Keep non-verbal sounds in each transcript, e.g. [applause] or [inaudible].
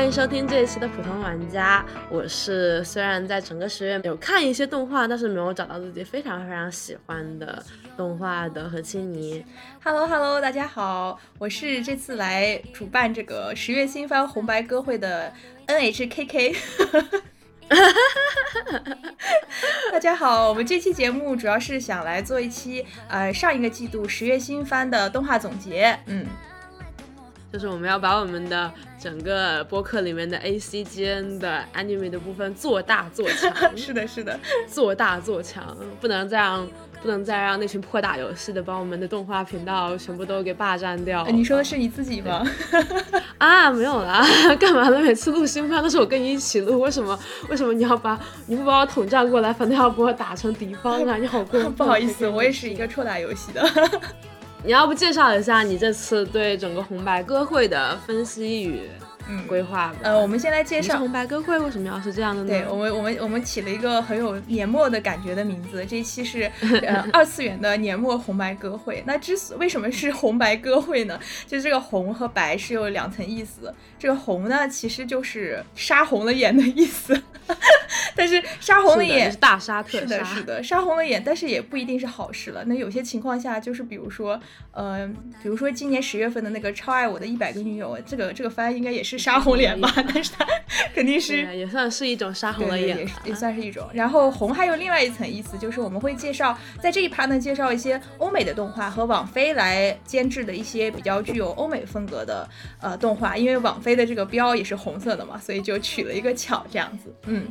欢迎收听这一期的普通玩家，我是虽然在整个十月有看一些动画，但是没有找到自己非常非常喜欢的动画的何青妮。Hello Hello，大家好，我是这次来主办这个十月新番红白歌会的 NHKK。[laughs] 大家好，我们这期节目主要是想来做一期呃上一个季度十月新番的动画总结，嗯。就是我们要把我们的整个播客里面的 A C G N 的 anime 的部分做大做强，[laughs] 是的，是的，做大做强，不能再让不能再让那群破打游戏的把我们的动画频道全部都给霸占掉。你说的是你自己吗？啊，没有啦，[laughs] 干嘛呢？每次录新番都是我跟你一起录，为什么？为什么你要把你不把我统战过来，反倒要把我打成敌方啊？你好过分！[laughs] 不好意思，我也是一个臭打游戏的。你要不介绍一下你这次对整个红白歌会的分析与规划？呃，我们先来介绍红白歌会为什么要是这样的呢？对我们，我们，我们起了一个很有年末的感觉的名字。这一期是 [laughs] 呃二次元的年末红白歌会。那之所为什么是红白歌会呢？就这个红和白是有两层意思。这个红呢，其实就是杀红了眼的意思。[laughs] 但是杀红了眼，大杀特杀。是的，是的，杀红了眼，但是也不一定是好事了。那有些情况下，就是比如说，呃，比如说今年十月份的那个《超爱我的一百个女友》，这个这个番应该也是杀红脸吧？但是它肯定是也算是一种杀红了眼，也也算是一种。然后红还有另外一层意思，就是我们会介绍在这一趴呢，介绍一些欧美的动画和网飞来监制的一些比较具有欧美风格的呃动画，因为网飞的这个标也是红色的嘛，所以就取了一个巧这样子，嗯。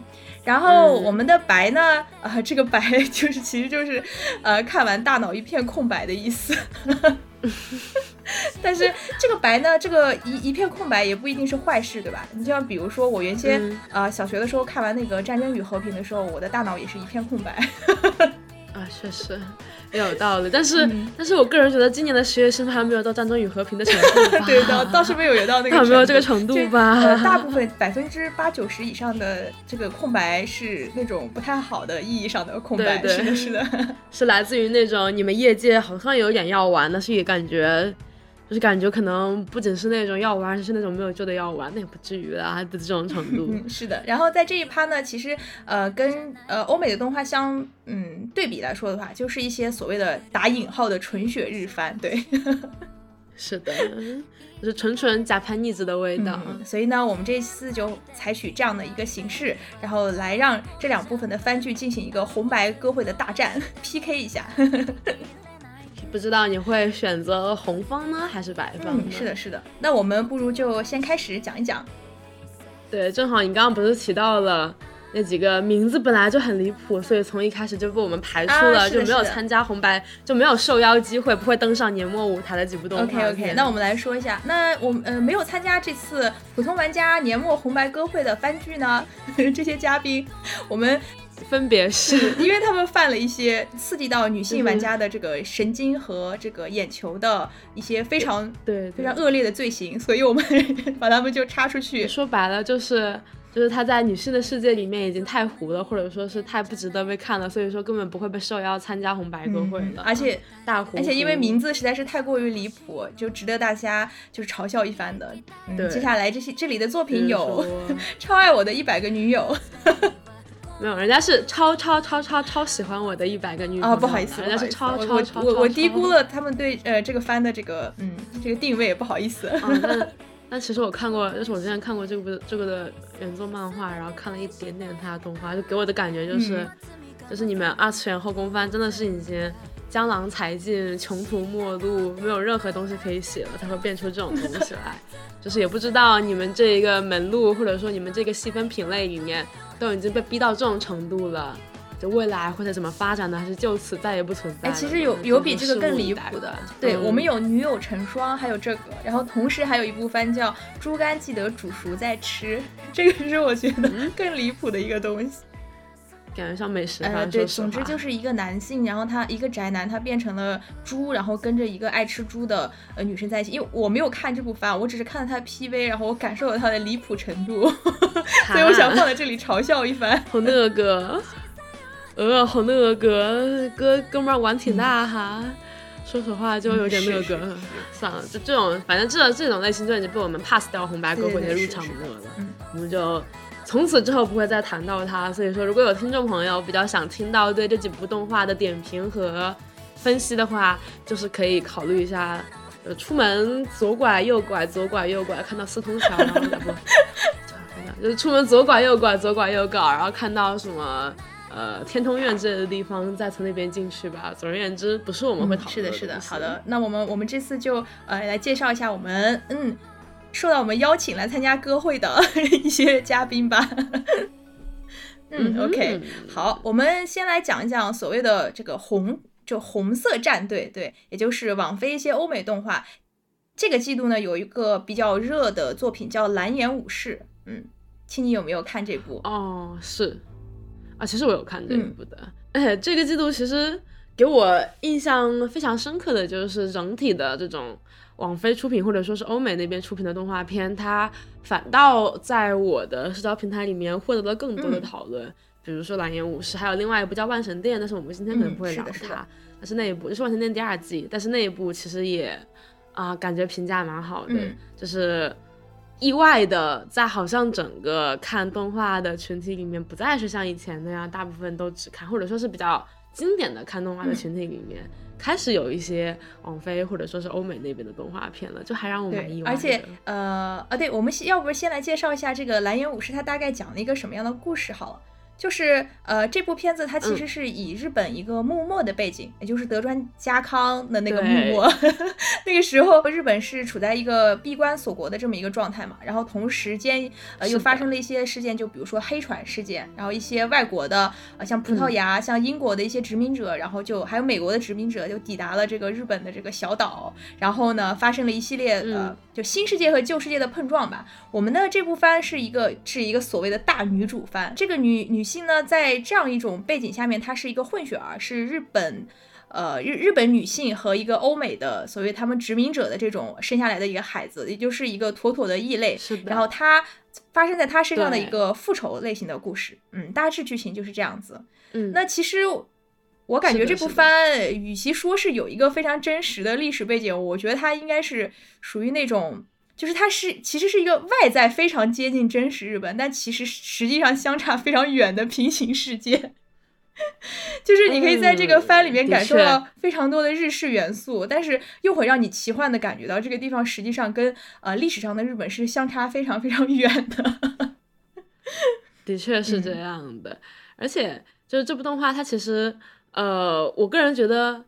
然后我们的白呢？啊，这个白就是其实就是，呃，看完大脑一片空白的意思。[laughs] [laughs] 但是这个白呢，这个一一片空白也不一定是坏事，对吧？你就像比如说我原先啊小学的时候看完那个《战争与和平》的时候，我的大脑也是一片空白。[laughs] 啊，确实。也有道理，但是但是我个人觉得今年的十月新番还没有到战争与和平的程度吧？对的，倒是没有有到那个，[laughs] 没有这个程度吧？大部分百分之八九十以上的这个空白是那种不太好的意义上的空白，是的，是的，是来自于那种你们业界好像有点要玩，但是也感觉。就是感觉可能不仅是那种药丸，而是那种没有救的药丸，那也不至于啊的这种程度。是的，然后在这一趴呢，其实呃跟呃欧美的动画相嗯对比来说的话，就是一些所谓的打引号的纯血日番，对，[laughs] 是的，就是纯纯假盘腻子的味道。所以呢，我们这次就采取这样的一个形式，然后来让这两部分的番剧进行一个红白歌会的大战 [laughs] PK 一下。不知道你会选择红方呢，还是白方？嗯，是的，是的。那我们不如就先开始讲一讲。对，正好你刚刚不是提到了那几个名字本来就很离谱，所以从一开始就被我们排除了，就没有参加红白，就没有受邀机会，不会登上年末舞台的几部动画。OK OK，那我们来说一下，那我们呃没有参加这次普通玩家年末红白歌会的番剧呢？[laughs] 这些嘉宾，我们。分别是 [laughs] 因为他们犯了一些刺激到女性玩家的这个神经和这个眼球的一些非常对非常恶劣的罪行，所以我们把他们就插出去。说白了就是就是他在女性的世界里面已经太糊了，或者说是太不值得被看了，所以说根本不会被受邀参加红白歌会的。而且大糊，而且因为名字实在是太过于离谱，就值得大家就是嘲笑一番的。对，接下来这些这里的作品有 [laughs] 超爱我的一百个女友。[laughs] 没有，人家是超超超超超喜欢我的一百个女啊，不好意思，人家是超超超，我我低估了他们对呃这个番的这个嗯这个定位，不好意思。但但其实我看过，就是我之前看过这部这个的原作漫画，然后看了一点点它的动画，就给我的感觉就是，就是你们二次元后宫番真的是已经江郎才尽、穷途末路，没有任何东西可以写了，才会变出这种东西来。就是也不知道你们这一个门路，或者说你们这个细分品类里面。都已经被逼到这种程度了，就未来会怎么发展呢？还是就此再也不存在？哎，其实有有比这个更离谱的，对我们有女友成双，还有这个，然后同时还有一部番叫《猪肝记得煮熟再吃》，这个是我觉得更离谱的一个东西。感觉像美食呃，对，总之就是一个男性，然后他一个宅男，他变成了猪，然后跟着一个爱吃猪的呃女生在一起。因为我没有看这部番，我只是看了他的 PV，然后我感受了他的离谱程度，[laughs] 所以我想放在这里嘲笑一番。好那个，呃，好那个哥哥们玩挺大哈。说实话就有点那个，算了，就这种，反正这这种类型就已经被我们 pass 掉红白歌会的入场名额了，我们就从此之后不会再谈到它。所以说，如果有听众朋友比较想听到对这几部动画的点评和分析的话，就是可以考虑一下，呃，出门左拐右拐，左拐右拐，看到四通桥，然后不，[laughs] 就是出门左拐右拐，左拐右拐，然后看到什么。呃，天通苑之类的地方，再从那边进去吧。总而言之，不是我们会讨论。是的，是的。好的，那我们我们这次就呃来介绍一下我们嗯受到我们邀请来参加歌会的 [laughs] 一些嘉宾吧。[laughs] 嗯，OK，好，我们先来讲一讲所谓的这个红就红色战队，对，也就是网飞一些欧美动画。这个季度呢，有一个比较热的作品叫《蓝颜武士》。嗯，青你有没有看这部？哦，是。啊，其实我有看这一部的。哎，[laughs] 这个季度其实给我印象非常深刻的就是整体的这种网飞出品或者说是欧美那边出品的动画片，它反倒在我的社交平台里面获得了更多的讨论。比如说《蓝颜武士》，还有另外一部叫《万神殿》，但是我们今天可能不会聊它。但是那一部就是《万神殿》第二季，但是那一部其实也啊，感觉评价蛮好的，就是。意外的，在好像整个看动画的群体里面，不再是像以前那样，大部分都只看，或者说是比较经典的看动画的群体里面，开始有一些王菲或者说是欧美那边的动画片了，就还让我蛮意外。而且，呃，啊，对，我们要不先来介绍一下这个《蓝颜武士》，它大概讲了一个什么样的故事好了。就是呃，这部片子它其实是以日本一个幕末的背景，也就是德川家康的那个幕末，[laughs] 那个时候日本是处在一个闭关锁国的这么一个状态嘛。然后同时间呃又发生了一些事件，就比如说黑船事件，然后一些外国的呃像葡萄牙、像英国的一些殖民者，然后就还有美国的殖民者就抵达了这个日本的这个小岛，然后呢发生了一系列呃就新世界和旧世界的碰撞吧。我们的这部番是一个是一个所谓的大女主番，这个女女。性呢，在这样一种背景下面，她是一个混血儿，是日本，呃日日本女性和一个欧美的所谓他们殖民者的这种生下来的一个孩子，也就是一个妥妥的异类。是的。然后他发生在他身上的一个复仇类型的故事，嗯，大致剧情就是这样子。嗯，那其实我感觉这部番，与其说是有一个非常真实的历史背景，我觉得它应该是属于那种。就是它是其实是一个外在非常接近真实日本，但其实实际上相差非常远的平行世界。[laughs] 就是你可以在这个番里面感受到非常多的日式元素，但是又会让你奇幻的感觉到这个地方实际上跟呃历史上的日本是相差非常非常远的。[laughs] 的确是这样的，而且就是这部动画它其实呃，我个人觉得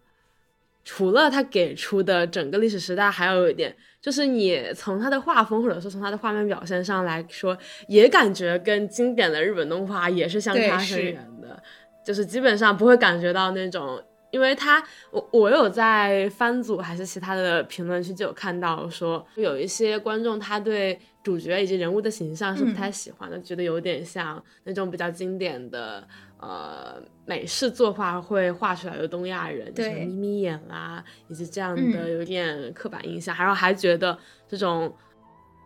除了他给出的整个历史时代，还有一点。就是你从他的画风或者说从他的画面表现上来说，也感觉跟经典的日本动画也是相差甚远的。就是基本上不会感觉到那种，因为他我我有在番组还是其他的评论区就有看到说，有一些观众他对主角以及人物的形象是不太喜欢的，觉得有点像那种比较经典的。呃，美式作画会画出来的东亚人，就是眯眯眼啦，以及这样的有点刻板印象，然后还觉得这种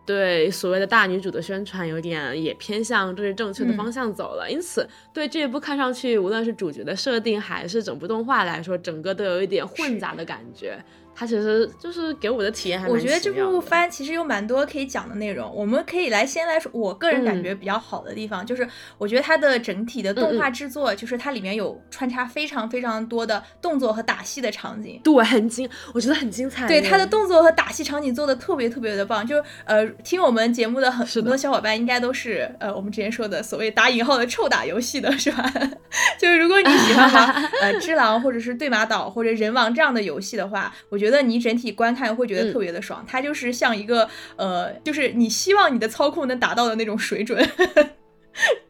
对所谓的大女主的宣传有点也偏向就是正确的方向走了，因此对这一部看上去无论是主角的设定还是整部动画来说，整个都有一点混杂的感觉。它其实就是给我的体验还我觉得这部番其实有蛮多可以讲的内容，我们可以来先来说，我个人感觉比较好的地方就是，我觉得它的整体的动画制作，就是它里面有穿插非常非常多的动作和打戏的场景，对，很精，我觉得很精彩。对，它的动作和打戏场景做的特别特别的棒，就呃，听我们节目的很很多小伙伴应该都是呃，我们之前说的所谓打引号的臭打游戏的是吧？[laughs] 就是如果你喜欢玩 [laughs] 呃《只狼》或者是《对马岛》或者《人王》这样的游戏的话，我觉得。觉得你整体观看会觉得特别的爽，它就是像一个呃，就是你希望你的操控能达到的那种水准。[laughs]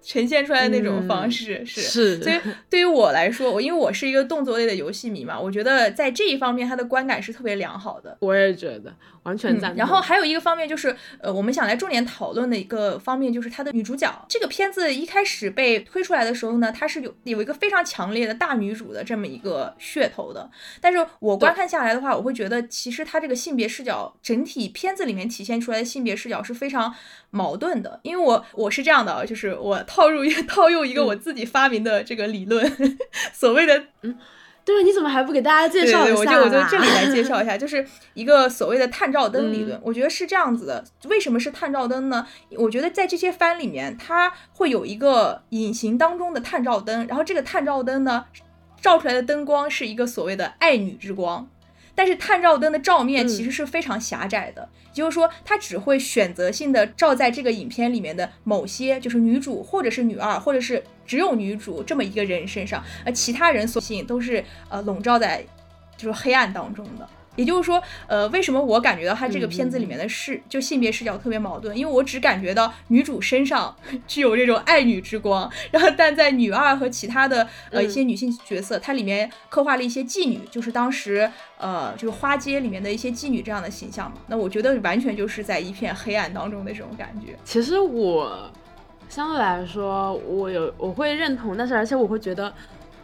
呈现出来的那种方式是，所以对于我来说，我因为我是一个动作类的游戏迷嘛，我觉得在这一方面它的观感是特别良好的。我也觉得完全赞同。然后还有一个方面就是，呃，我们想来重点讨论的一个方面就是它的女主角。这个片子一开始被推出来的时候呢，它是有有一个非常强烈的大女主的这么一个噱头的。但是我观看下来的话，我会觉得其实它这个性别视角整体片子里面体现出来的性别视角是非常矛盾的。因为我我是这样的，就是我。套入一套用一个我自己发明的这个理论，[laughs] 所谓的嗯，对，你怎么还不给大家介绍一下？我就我就这里来介绍一下，就是一个所谓的探照灯理论。我觉得是这样子的，为什么是探照灯呢？我觉得在这些番里面，它会有一个隐形当中的探照灯，然后这个探照灯呢，照出来的灯光是一个所谓的爱女之光。但是探照灯的照面其实是非常狭窄的，也就是说，它只会选择性的照在这个影片里面的某些，就是女主或者是女二，或者是只有女主这么一个人身上，而其他人所性都是呃笼罩在就是黑暗当中的。也就是说，呃，为什么我感觉到他这个片子里面的视就性别视角特别矛盾？因为我只感觉到女主身上 [laughs] 具有这种爱女之光，然后但在女二和其他的呃一些女性角色，它里面刻画了一些妓女，就是当时呃就是花街里面的一些妓女这样的形象嘛。那我觉得完全就是在一片黑暗当中的这种感觉。其实我相对来说，我有我会认同，但是而且我会觉得。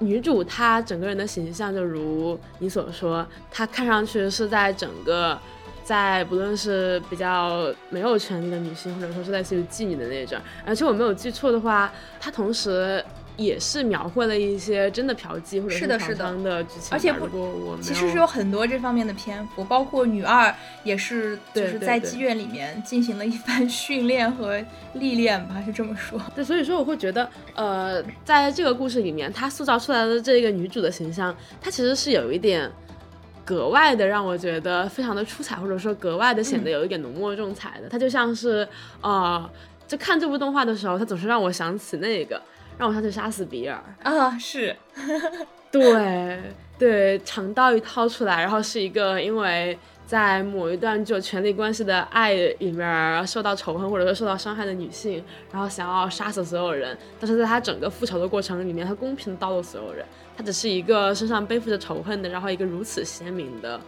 女主她整个人的形象，就如你所说，她看上去是在整个，在不论是比较没有权利的女性，或者说是类似于妓女的那种，而且我没有记错的话，她同时。也是描绘了一些真的嫖妓或者是嫖娼的剧情，而且不，其实是有很多这方面的篇幅，包括女二也是就是在妓院里面进行了一番训练和历练吧，是这么说。[laughs] 对，所以说我会觉得，呃，在这个故事里面，她塑造出来的这个女主的形象，她其实是有一点格外的让我觉得非常的出彩，或者说格外的显得有一点浓墨重彩的。她就像是，呃，就看这部动画的时候，她总是让我想起那个。让我想起杀死比尔啊，是，对对，长刀一掏出来，然后是一个因为在某一段就权力关系的爱里面受到仇恨或者说受到伤害的女性，然后想要杀死所有人，但是在她整个复仇的过程里面，她公平的刀了所有人，她只是一个身上背负着仇恨的，然后一个如此鲜明的。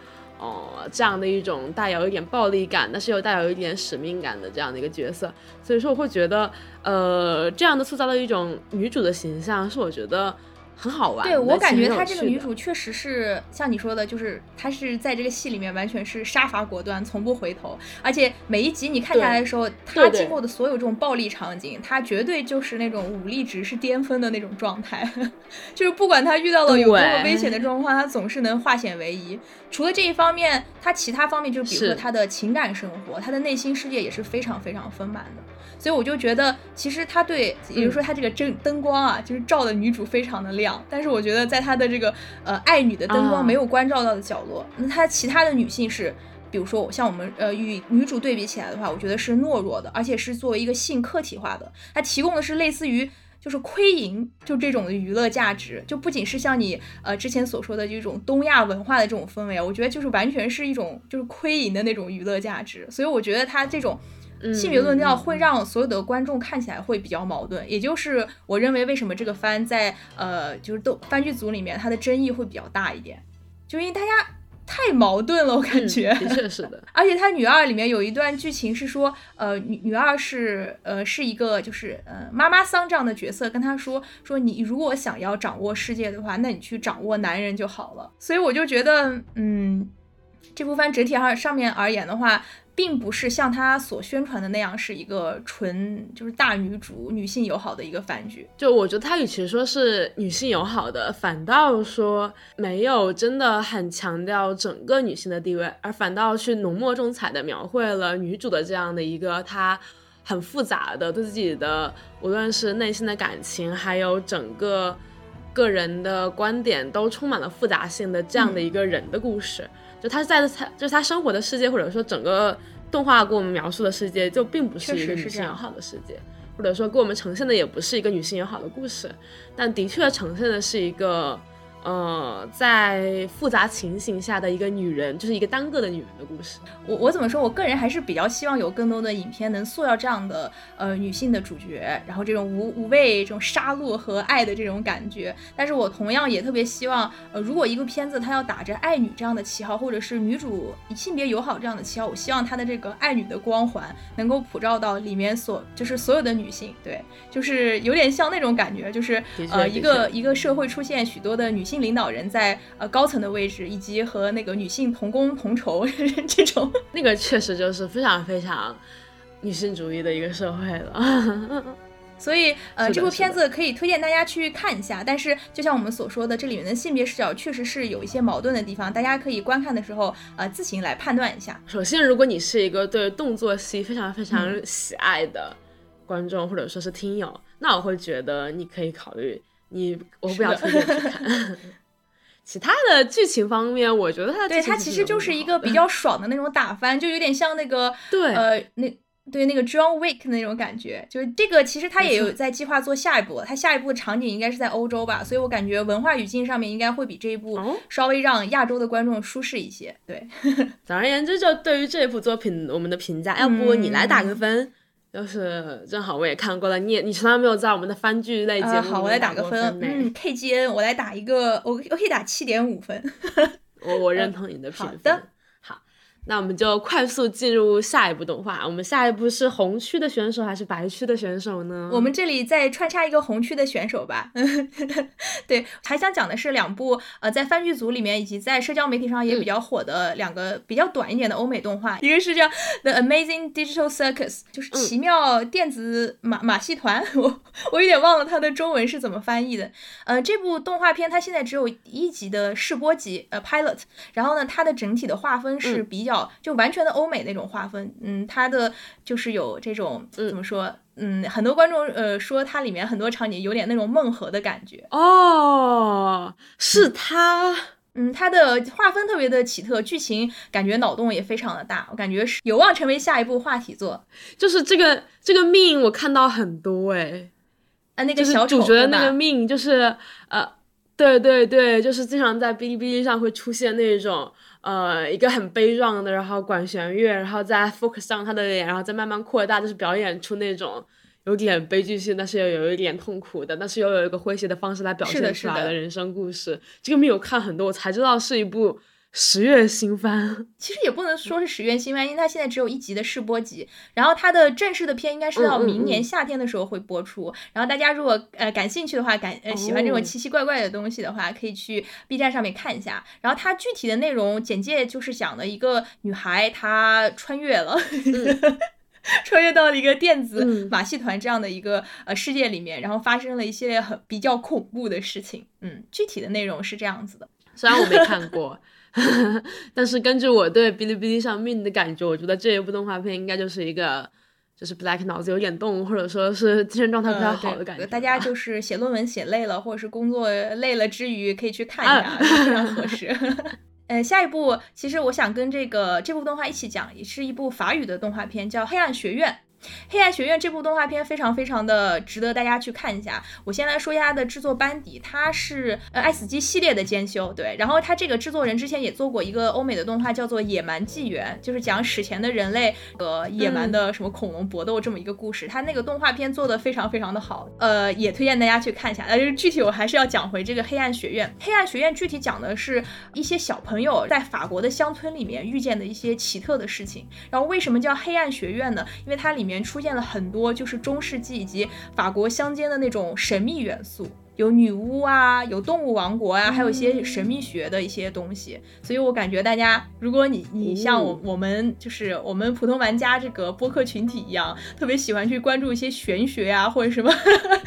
哦，这样的一种带有一点暴力感，但是又带有一点使命感的这样的一个角色，所以说我会觉得，呃，这样的塑造的一种女主的形象，是我觉得。很好玩，对我感觉她这个女主确实是像你说的，就是她是在这个戏里面完全是杀伐果断，从不回头，而且每一集你看下来的时候，她经过的所有这种暴力场景，她绝对就是那种武力值是巅峰的那种状态，[laughs] 就是不管她遇到了有多么危险的状况，她总是能化险为夷。除了这一方面，她其他方面就比如说她的情感生活，她的内心世界也是非常非常丰满的。所以我就觉得，其实他对，也就是说他这个灯灯光啊，就是照的女主非常的亮。但是我觉得，在他的这个呃爱女的灯光没有关照到的角落，那他其他的女性是，比如说像我们呃与女主对比起来的话，我觉得是懦弱的，而且是作为一个性客体化的。它提供的是类似于就是窥淫就这种的娱乐价值，就不仅是像你呃之前所说的这种东亚文化的这种氛围，我觉得就是完全是一种就是窥淫的那种娱乐价值。所以我觉得他这种。性别论调会让所有的观众看起来会比较矛盾，也就是我认为为什么这个番在呃就是都番剧组里面它的争议会比较大一点，就因为大家太矛盾了，我感觉的确是的。[laughs] 而且他女二里面有一段剧情是说，呃女女二是呃是一个就是呃妈妈桑这样的角色，跟他说说你如果想要掌握世界的话，那你去掌握男人就好了。所以我就觉得，嗯，这部番整体上上面而言的话。并不是像他所宣传的那样是一个纯就是大女主、女性友好的一个番剧。就我觉得他与其说是女性友好的，反倒说没有真的很强调整个女性的地位，而反倒去浓墨重彩的描绘了女主的这样的一个她很复杂的对自己的无论是内心的感情，还有整个个人的观点都充满了复杂性的这样的一个人的故事。就他在他就是他生活的世界，或者说整个动画给我们描述的世界，就并不是一个女性友好的世界，或者说给我们呈现的也不是一个女性友好的故事，但的确呈现的是一个。呃，在复杂情形下的一个女人，就是一个单个的女人的故事。我我怎么说？我个人还是比较希望有更多的影片能塑造这样的呃女性的主角，然后这种无无畏这种杀戮和爱的这种感觉。但是我同样也特别希望，呃，如果一个片子它要打着爱女这样的旗号，或者是女主性别友好这样的旗号，我希望它的这个爱女的光环能够普照到里面所就是所有的女性。对，就是有点像那种感觉，就是呃一个一个社会出现许多的女性。领导人在呃高层的位置，以及和那个女性同工同酬 [laughs] 这种，那个确实就是非常非常女性主义的一个社会了。[laughs] 所以呃，这部片子可以推荐大家去看一下。但是就像我们所说的，这里面的性别视角确实是有一些矛盾的地方，大家可以观看的时候呃自行来判断一下。首先，如果你是一个对动作戏非常非嗯常喜爱的观众、或者说是听友，那我会觉得你可以考虑你，我不想推荐去看。[laughs] 其他的剧情方面，我觉得它对，它其实就是一个比较较爽的那种打翻，就有点像那个 [laughs] 对呃那。对那个 John Wick 那种感觉，就是这个，其实他也有在计划做下一部，他下一部的场景应该是在欧洲吧，所以我感觉文化语境上面应该会比这一部哦稍微让亚洲的观众舒适一些。对，[laughs] 总而言之，就对于这部作品我们的评价，要不你来打个分。就是正好我也看过了，你也你从来没有在我们的番剧类节目我来打个分，嗯，KGN 我来打一个，我我可以打七点五分。我我认同你的评分。好的好，那我们就快速进入下一部动画。我们下一部是红区的选手还是白区的选手呢？我们这里再穿插一个红区的选手吧。[laughs] 对，还想讲的是两部呃，在番剧组里面以及在社交媒体上也比较火的两个比较短一点的欧美动画，一个是叫《The Amazing Digital Circus》，就是奇妙电子马马戏团。[laughs] 我我有点忘了它的中文是怎么翻译的。呃，这部动画片它现在只有一集的试播集，呃，pilot。然后呢，它的整体的画风是比较、就完全的欧美那种划分。嗯，它的就是有这种怎么说？嗯，很多观众呃说它里面很多场景有点那种梦河的感觉。哦，是他。嗯，它的划分特别的奇特，剧情感觉脑洞也非常的大，我感觉是有望成为下一部话题作。就是这个这个命，我看到很多哎，啊，那个小丑主角的那个命，就是呃，对对对，就是经常在哔哩哔哩上会出现那种呃一个很悲壮的，然后管弦乐，然后再 focus 上他的脸，然后再慢慢扩大，就是表演出那种有点悲剧性，但是又有一点痛苦的，但是又有一个诙谐的方式来表现出来的人生故事。这个没有看很多，我才知道是一部十月新番。[laughs] 其实也不能说是十月新番，因为它现在只有一集的试播集，然后它的正式的片应该是到明年嗯夏天的时候会播出。然后大家如果呃感兴趣的话，感呃喜欢这种哦奇奇怪怪的东西的话，可以去 B 站上面看一下。然后它具体的内容简介就是讲的一个女孩她穿越了。[laughs] 穿越到了一个电子嗯马戏团这样的一个呃世界里面，然后发生了一系列很比较恐怖的事情。嗯，具体的内容是这样子的。虽然我没看过，[laughs] 但是根据我对哔哩哔哩上命的感觉，我觉得这一部动画片应该就是一个，就是 Black 脑子有点动，或者说是精神状态不太好的感觉吧。大家 [laughs] 就是写论文写累了，或者是工作累了之余，可以去看一下，非常合适。[laughs] 呃，下一部其实我想跟这个这部动画一起讲，也是一部法语的动画片，叫《黑暗学院》。《黑暗学院》这部动画片非常非常的值得大家去看一下。我先来说一下它的制作班底，它是呃爱死机系列的兼修，对。然后它这个制作人之前也做过一个欧美的动画，叫做《野蛮纪元》，就是讲史前的人类和野蛮的什么恐龙搏斗这么一个故事。它那个动画片做的非常非常的好，呃，也推荐大家去看一下。但是具体我还是要讲回这个《黑暗学院》。《黑暗学院》具体讲的是一些小朋友在法国的乡村里面遇见的一些奇特的事情。然后为什么叫黑暗学院呢？因为它里面出现了很多就是中世纪以及法国乡间的那种神秘元素。有女巫啊，有动物王国啊，还有一些神秘学的一些东西，所以我感觉大家，如果你你像我我们就是我们普通玩家这个播客群体一样，特别喜欢去关注一些玄学啊、或者什么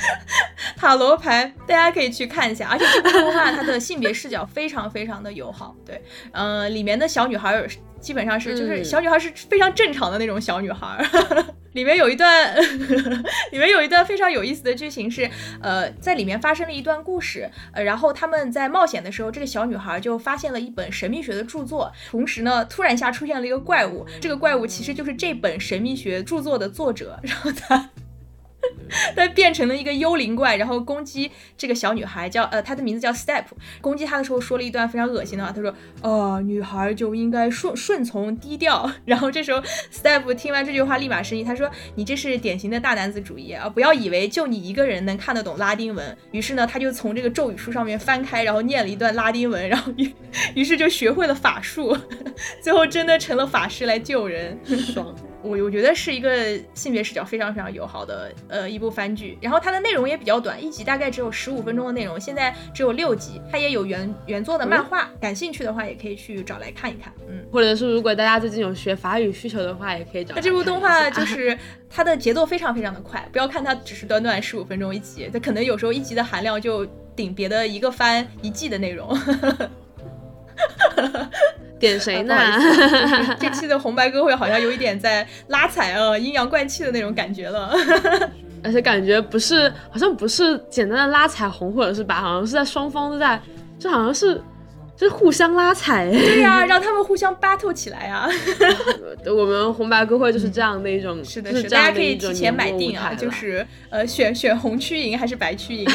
[laughs] 塔罗牌，大家可以去看一下。而且这部动画它的性别视角非常非常的友好，对，呃，里面的小女孩儿基本上是就是嗯小女孩是非常正常的那种小女孩儿。[laughs] 里面有一段，[laughs] 里面有一段非常有意思的剧情是，呃，在里面发生了一段故事，呃，然后他们在冒险的时候，这个小女孩就发现了一本神秘学的著作，同时呢，突然一下出现了一个怪物，这个怪物其实就是这本神秘学著作的作者，然后他。[laughs] 他变成了一个幽灵怪，然后攻击这个小女孩，叫呃，她的名字叫 Step。攻击她的时候说了一段非常恶心的话，他说：“呃，女孩就应该顺顺从低调。”然后这时候 Step 听完这句话立马生气，他说：“你这是典型的大男子主义啊！不要以为就你一个人能看得懂拉丁文。”于是呢，他就从这个咒语书上面翻开，然后念了一段拉丁文，然后于 [laughs] 于是就学会了法术，[laughs] 最后真的成了法师来救人。爽。我我觉得是一个性别视角非常非常友好的呃一部番剧，然后它的内容也比较短，一集大概只有十五分钟的内容，现在只有六集，它也有原原作的漫画，感兴趣的话也可以去找来看一看，嗯，或者是如果大家最近有学法语需求的话，也可以找。那这部动画就 [laughs] 是它的节奏非常非常的快，不要看它只是短短十五分钟一集，它可能有时候一集的含量就顶别的一个番一季的内容。[laughs] 点谁呢？这期的红白歌会好像有一点在拉踩啊，阴阳怪气的那种感觉了。[laughs] 而且感觉不是，好像不是简单的拉踩红或者是白，好像是在双方都在，就好像是就是互相拉踩。对呀，让他们互相 battle 起来啊。[laughs] 我们红白歌会就是这样的一种，是的，是大家可以提前买定啊，就是呃选选红区赢还是白区赢。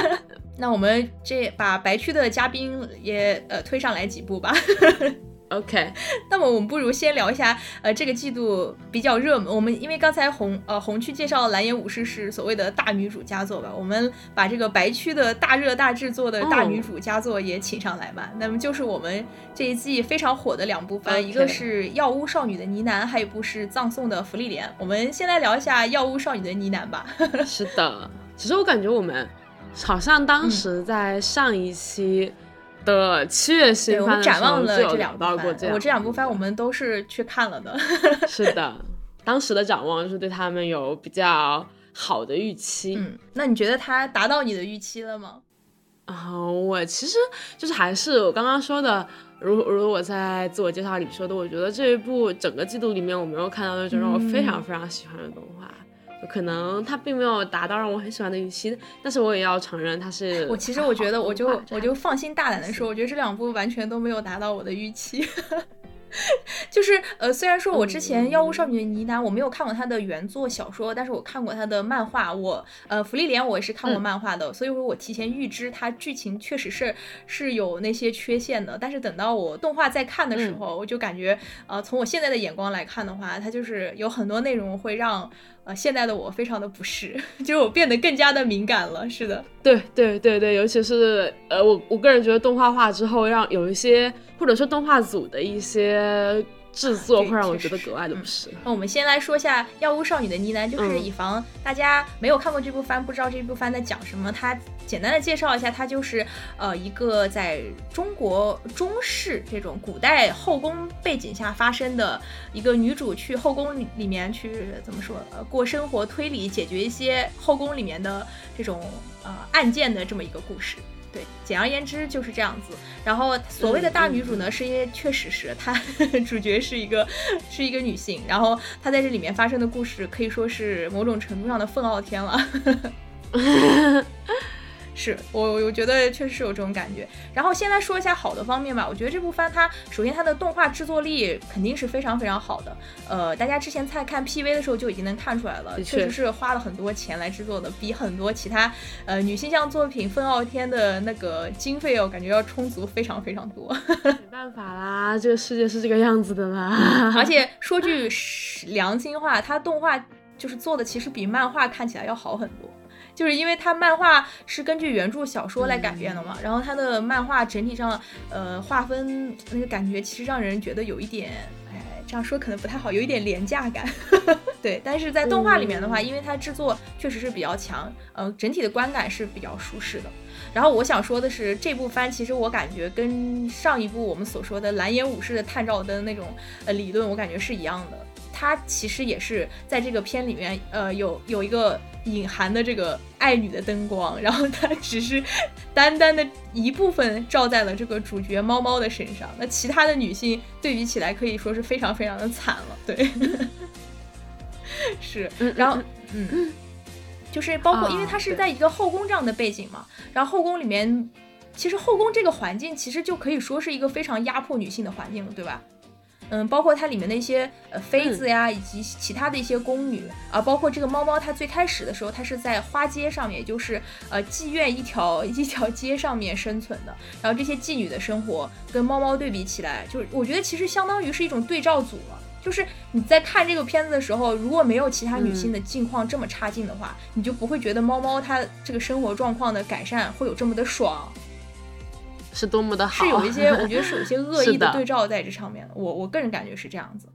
[laughs] 那我们这把白区的嘉宾也呃推上来几步吧。OK，[laughs] 那么我们不如先聊一下，呃，这个季度比较热门。我们因为刚才红呃红区介绍蓝颜武士是所谓的大女主佳作吧，我们把这个白区的大热大制作的大女主佳作也请上来吧。那么就是我们这一季非常火的两部番，一个是《药屋少女的呢喃》，还有一部是《葬送的芙莉莲》。我们先来聊一下《药屋少女的呢喃》吧。[laughs] 是的，其实我感觉我们好像当时在上一期。的七月新番展望了这两部番，我这两部番我们都是去看了的。[laughs] 是的，当时的展望是对他们有比较好的预期。嗯，那你觉得它达到你的预期了吗？啊，我其实就是还是我刚刚说的，如如我在自我介绍里说的，我觉得这一部整个季度里面我没有看到那种让我非常非常喜欢的动画。可能它并没有达到让我很喜欢的预期，但是我也要承认它是。我其实我觉得，我就我就放心大胆的说，我觉得这两部完全都没有达到我的预期。[laughs] 就是呃，虽然说我之前《妖物少女的呢喃》我没有看过它的原作小说，但是我看过它的漫画。我呃，福利莲我也是看过漫画的，所以说我提前预知它剧情确实是是有那些缺陷的。但是等到我动画再看的时候，我就感觉呃，从我现在的眼光来看的话，它就是有很多内容会让呃现在的我非常的不适，[laughs] 就是我变得更加的敏感了。是的，对对对对，尤其是呃，我我个人觉得动画化之后，让有一些或者说动画组的一些。制作会让我觉得格外的不适。那我们先来说一下《药屋少女的呢喃》，就是以防大家没有看过这部番，不知道这部番在讲什么，它简单的介绍一下，它就是呃一个在中国中式这种古代后宫背景下发生的一个女主去后宫里里面去怎么说呃过生活推理解决一些后宫里面的这种呃案件的这么一个故事。对，简而言之就是这样子。然后所谓的大女主呢，是因为确实是她 [laughs] 主角是一个是一个女性，然后她在这里面发生的故事可以说是某种程度上的愤傲天了。[laughs] 是我，我觉得确实是有这种感觉。然后先来说一下好的方面吧。我觉得这部番它首先它的动画制作力肯定是非常非常好的。呃，大家之前在看 PV 的时候就已经能看出来了，确实是花了很多钱来制作的，比很多其他呃女性向作品《愤傲天》的那个经费哦，感觉要充足非常非常多。[laughs] 没办法啦，这个世界是这个样子的啦。[laughs] 而且说句良心话，它动画就是做的其实比漫画看起来要好很多。就是因为它漫画是根据原著小说来改编的嘛，然后它的漫画整体上，呃，划分那个感觉其实让人觉得有一点，哎，这样说可能不太好，有一点廉价感。[laughs] 对，但是在动画里面的话，因为它制作确实是比较强，呃，整体的观感是比较舒适的。然后我想说的是，这部番其实我感觉跟上一部我们所说的蓝眼武士的探照灯那种呃理论，我感觉是一样的。它其实也是在这个片里面，呃，有有一个隐含的这个爱女的灯光，[laughs] 然后它只是单单的一部分照在了这个主角猫猫的身上，那其他的女性对比起来可以说是非常非常的惨了，对，[laughs] 是，然后嗯，就是包括因为它是在一个后宫这样的背景嘛，然后后宫里面，其实后宫这个环境其实就可以说是一个非常压迫女性的环境了，对吧？嗯，包括它里面的一些呃妃子呀，以及其他的一些宫女啊，包括这个猫猫，它最开始的时候，它是在花街上面，也就是呃妓院一条 [laughs] 一条街上面生存的。然后这些妓女的生活跟猫猫对比起来，就是我觉得其实相当于是一种对照组了。就是你在看这个片子的时候，如果没有其他女性的境况这么差劲的话，你就不会觉得猫猫它这个生活状况的改善会有这么的爽。是多么的好，是有一些，[laughs] 我觉得是有一些恶意的对照在这上面的。我我个人感觉是这样子。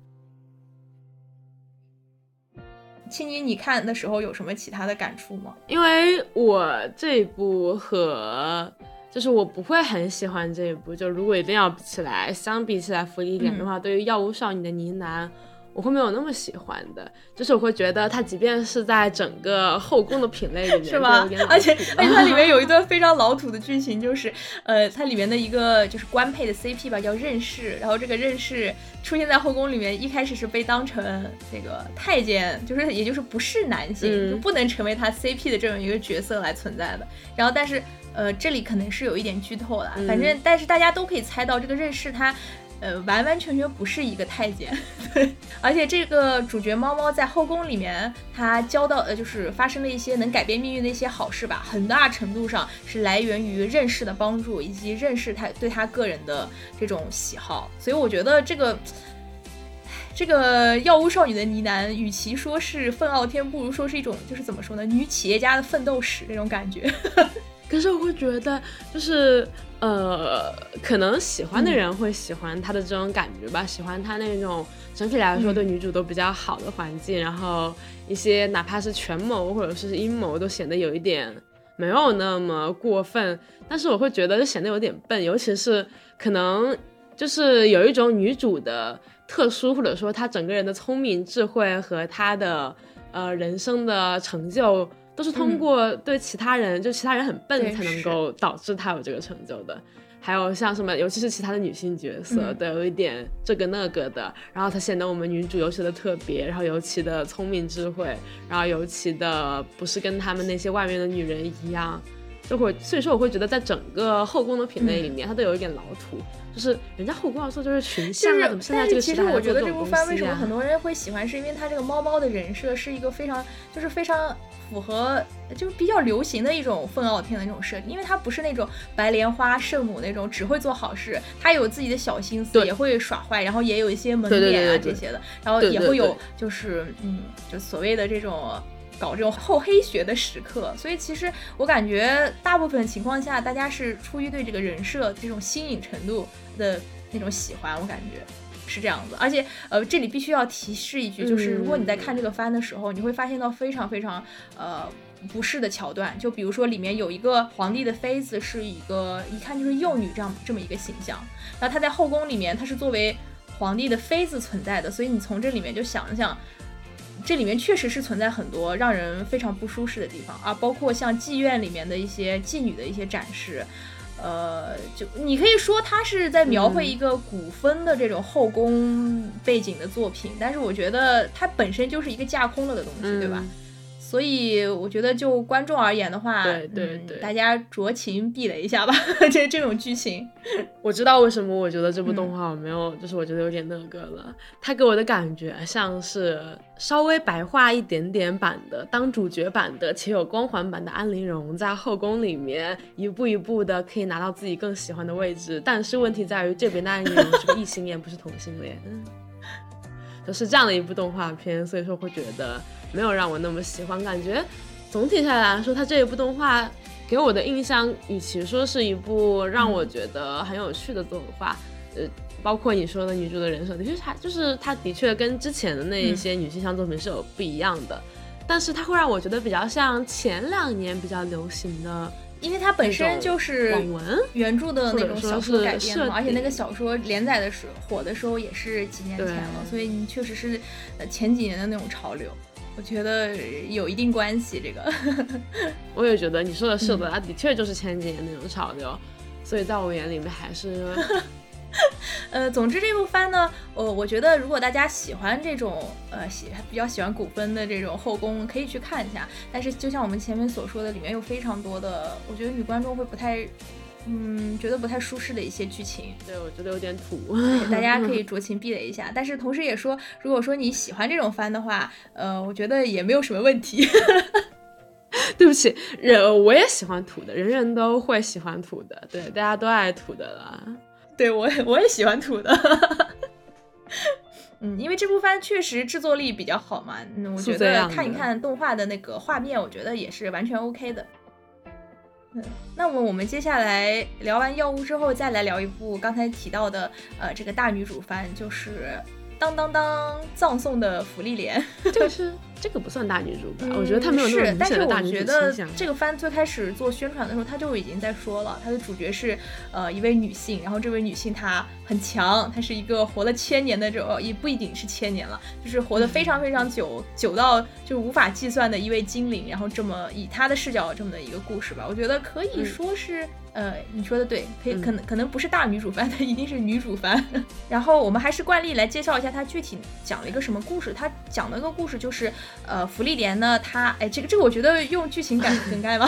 青妮，你看的时候有什么其他的感触吗？因为我这一部和就是我不会很喜欢这一部，就如果一定要比起来，相比起来福利点的话，对于药物少女的呢喃。我会没有那么喜欢的，就是我会觉得它即便是在整个后宫的品类里面，是吗？而且而且它里面有一 [laughs] 段非常老土的剧情，就是呃，它里面的一个就是官配的 CP 吧，叫任氏，然后这个任氏出现在后宫里面，一开始是被当成那个太监，就是也就是不是男性，就不能成为他 CP 的这种一个角色来存在的。然后但是呃，这里可能是有一点剧透了，反正但是大家都可以猜到这个任氏他。呃，完完全全不是一个太监，[laughs] 对，而且这个主角猫猫在后宫里面，他交到呃，就是发生了一些能改变命运的一些好事吧，很大程度上是来源于认识的帮助，以及认识他对他个人的这种喜好，所以我觉得这个这个药物少女的呢喃，与其说是愤傲天，不如说是一种就是怎么说呢，女企业家的奋斗史那种感觉。[laughs] 可是我会觉得，就是呃，可能喜欢的人会喜欢他的这种感觉吧，喜欢他那种整体来说对女主都比较好的环境，然后一些哪怕是权谋或者是阴谋都显得有一点没有那么过分，但是我会觉得就显得有点笨，尤其是可能就是有一种女主的特殊，或者说她整个人的聪明智慧和她的呃人生的成就。都是通过对其他人，就其他人很笨才能够导致他有这个成就的。还有像什么，尤其是其他的女性角色，都有一点这个那个的，然后她显得我们女主尤其的特别，然后尤其的聪明智慧，然后尤其的不是跟他们那些外面的女人一样。就会，所以说我会觉得，在整个后宫的品类里面，它都有一点老土，就是人家后宫要做就是群像啊，怎么现在这个其实我觉得这部番为什么很多人会喜欢，是因为它这个猫猫的人设是一个非常，就是非常符合，就是比较流行的一种凤傲天的那种设定，因为他不是那种白莲花圣母那种只会做好事，他有自己的小心思，也会耍坏，然后也有一些门脸啊这些的，然后也会有就是嗯，就所谓的这种。搞这种厚黑学的时刻，所以其实我感觉大部分情况下，大家是出于对这个人设这种新颖程度的那种喜欢，我感觉是这样子。而且，呃，这里必须要提示一句，就是如果你在看这个番的时候，你会发现到非常非常呃不适的桥段，就比如说里面有一个皇帝的妃子是一个一看就是幼女这样这么一个形象，然后她在后宫里面她是作为皇帝的妃子存在的，所以你从这里面就想想。这里面确实是存在很多让人非常不舒适的地方啊，包括像妓院里面的一些妓女的一些展示，呃，就你可以说它是在描绘一个古风的这种后宫背景的作品，但是我觉得它本身就是一个架空了的东西，对吧？所以我觉得，就观众而言的话，对对对，大家酌情避雷一下吧。这这种剧情，[laughs] 我知道为什么我觉得这部动画我没有，就是我觉得有点那个了。它给我的感觉像是稍微白化一点点版的当主角版的且有光环版的安陵容，在后宫里面一步一步的可以拿到自己更喜欢的位置。但是问题在于这边的安陵容是个异性恋，不是同性恋，[laughs] 就是这样的一部动画片，所以说会觉得。没有让我那么喜欢，感觉总体下来说，它这一部动画给我的印象，与其说是一部让我觉得很有趣的动画，呃，包括你说的女主的人设，的确还就是它的确跟之前的那一些女性向作品是有不一样的，但是它会让我觉得比较像前两年比较流行的，因为它本身就是网文原著的那种小说改编嘛，而且那个小说连载的时火的时候也是几年前了，所以你确实是呃前几年的那种潮流。我觉得有一定关系，这个 [laughs] 我也觉得你说的是的，它的确就是前几年那种潮流，所以在我眼里面还是，[laughs] 呃，总之这部番呢，呃，我觉得如果大家喜欢这种呃喜比较喜欢古风的这种后宫，可以去看一下。但是就像我们前面所说的，里面有非常多的，我觉得女观众会不太。嗯，觉得不太舒适的一些剧情，对我觉得有点土，大家可以 [laughs] 酌情避雷一下。但是同时也说，如果说你喜欢这种番的话，呃，我觉得也没有什么问题。[laughs] 对不起，人我也喜欢土的，人人都会喜欢土的，对，大家都爱土的了。对我我也喜欢土的。[laughs] 嗯，因为这部番确实制作力比较好嘛，嗯，我觉得看一看动画的那个画面，我觉得也是完全 OK 的。那么我们接下来聊完药物之后，再来聊一部刚才提到的，呃，这个大女主番，就是当当当葬送的福利莲，[laughs] 就是这个不算大女主吧？我觉得她没有那么明显的大女主倾向。这个番最开始做宣传的时候，他就已经在说了，他的主角是呃一位女性，然后这位女性她很强，她是一个活了千年的这种，也不一定是千年了，就是活得非常非常久，久到就无法计算的一位精灵，然后这么以她的视角这么的一个故事吧，我觉得可以说是。呃，你说的对，可以可能可能不是大女主番，它一定是女主番。[laughs] 然后我们还是惯例来介绍一下它具体讲了一个什么故事。它讲的个故事就是，呃，芙莉莲呢，她哎，这个这个我觉得用剧情感梗概吗？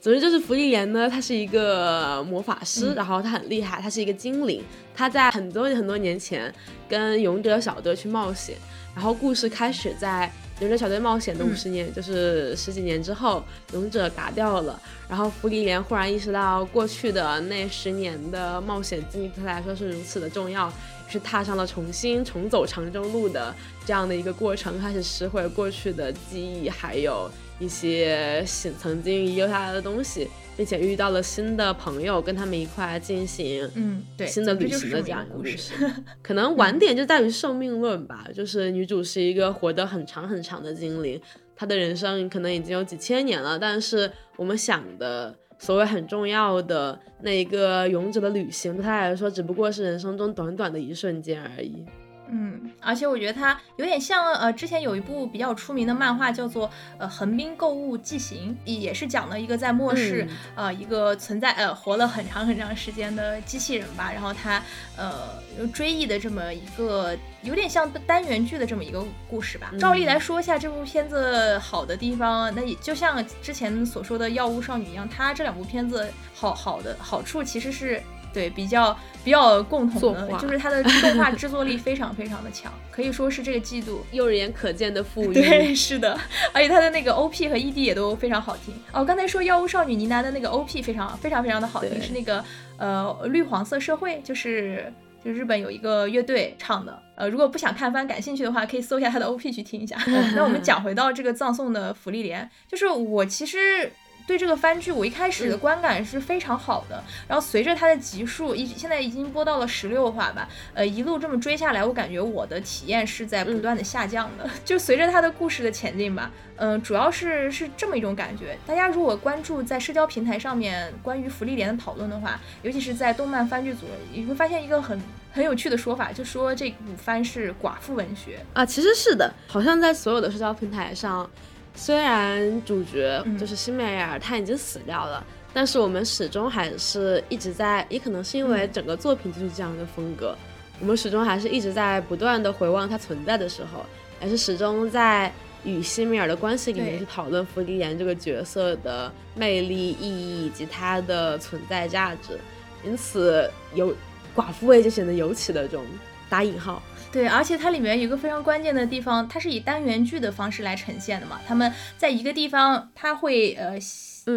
总之就是芙莉莲呢，她是一个魔法师，然后她很厉害，她是一个精灵。她在很多很多年前跟勇者小队去冒险，然后故事开始在。勇者小队冒险的五十年，就是十几年之后，勇者嘎掉了，然后芙莉莲忽然意识到过去的那十年的冒险经历对他来说是如此的重要，于是踏上了重新重走长征路的这样的一个过程，开始拾回过去的记忆，还有一些曾经遗留下来的东西。并且遇到了新的朋友，跟他们一块进行嗯对新的旅行的这样一个故事。[laughs] 可能晚点就在于寿命论吧，就是女主是一个活得很长很长的精灵，她的人生可能已经有几千年了，但是我们想的所谓很重要的那一个勇者的旅行，对他来说只不过是人生中短短的一瞬间而已。嗯，而且我觉得它有点像，呃，之前有一部比较出名的漫画叫做《呃横滨购物记行》，也是讲了一个在末世，呃，一个存在，呃，活了很长很长时间的机器人吧，然后他，呃，追忆的这么一个有点像单元剧的这么一个故事吧。照例来说一下这部片子好的地方，那也就像之前所说的《药物少女》一样，它这两部片子好好的好处其实是。对，比较比较共同的，就是它的动画制作力非常非常的强，可以说是这个季度 [laughs] 肉眼可见的富裕。对，是的，而且它的那个 OP 和 ED 也都非常好听。哦，刚才说药物少女呢喃的那个 OP 非常非常非常的好听，是那个呃绿黄色社会，就是就日本有一个乐队唱的。呃，如果不想看番，感兴趣的话，可以搜一下它的 OP 去听一下。[laughs] 那我们讲回到这个葬送的芙莉莲，就是我其实。对这个番剧，我一开始的观感是非常好的。然后随着它的集数，一现在已经播到了十六话吧，呃，一路这么追下来，我感觉我的体验是在不断的下降的。[laughs] 就随着它的故事的前进吧，嗯，主要是是这么一种感觉。大家如果关注在社交平台上面关于福利莲的讨论的话，尤其是在动漫番剧组，你会发现一个很很有趣的说法，就说这部番是寡妇文学啊。其实是的，好像在所有的社交平台上。虽然主角就是辛梅尔他已经死掉了，但是我们始终还是一直在，也可能是因为整个作品就是这样的风格，我们始终还是一直在不断的回望他存在的时候，还是始终在与辛梅尔的关系里面去讨论弗利莲这个角色的魅力、意义以及他的存在价值，因此有寡妇味就显得尤其的这种打引号。对，而且它里面有个非常关键的地方，它是以单元剧的方式来呈现的嘛。他们在一个地方，他会呃。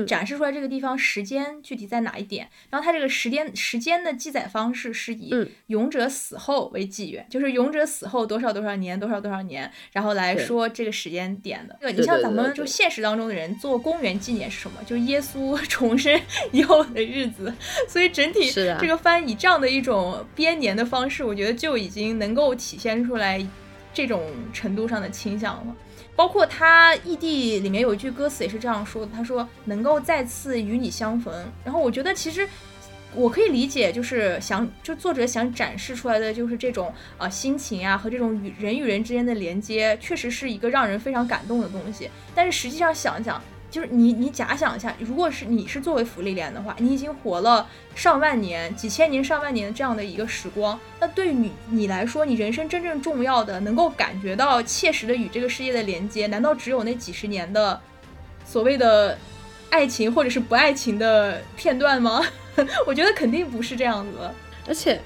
展示出来这个地方时间具体在哪一点，然后它这个时间时间的记载方式是以勇者死后为纪元，就是勇者死后多少多少年多少多少年，然后来说这个时间点的。对，你像咱们就现实当中的人做公元纪年是什么？就是耶稣 [laughs] 重生以后的日子。所以整体这个番以这样的一种编年的方式，我觉得就已经能够体现出来这种程度上的倾向了。包括他异地里面有一句歌词也是这样说的，他说能够再次与你相逢。然后我觉得其实我可以理解，就是想就作者想展示出来的就是这种啊心情啊和这种与人与人之间的连接，确实是一个让人非常感动的东西。但是实际上想想。就是你，你假想一下，如果是你是作为福利莲的话，你已经活了上万年、几千年、上万年这样的一个时光，那对你你来说，你人生真正重要的、能够感觉到切实的与这个世界的连接，难道只有那几十年的所谓的爱情或者是不爱情的片段吗？[laughs] 我觉得肯定不是这样子。而且，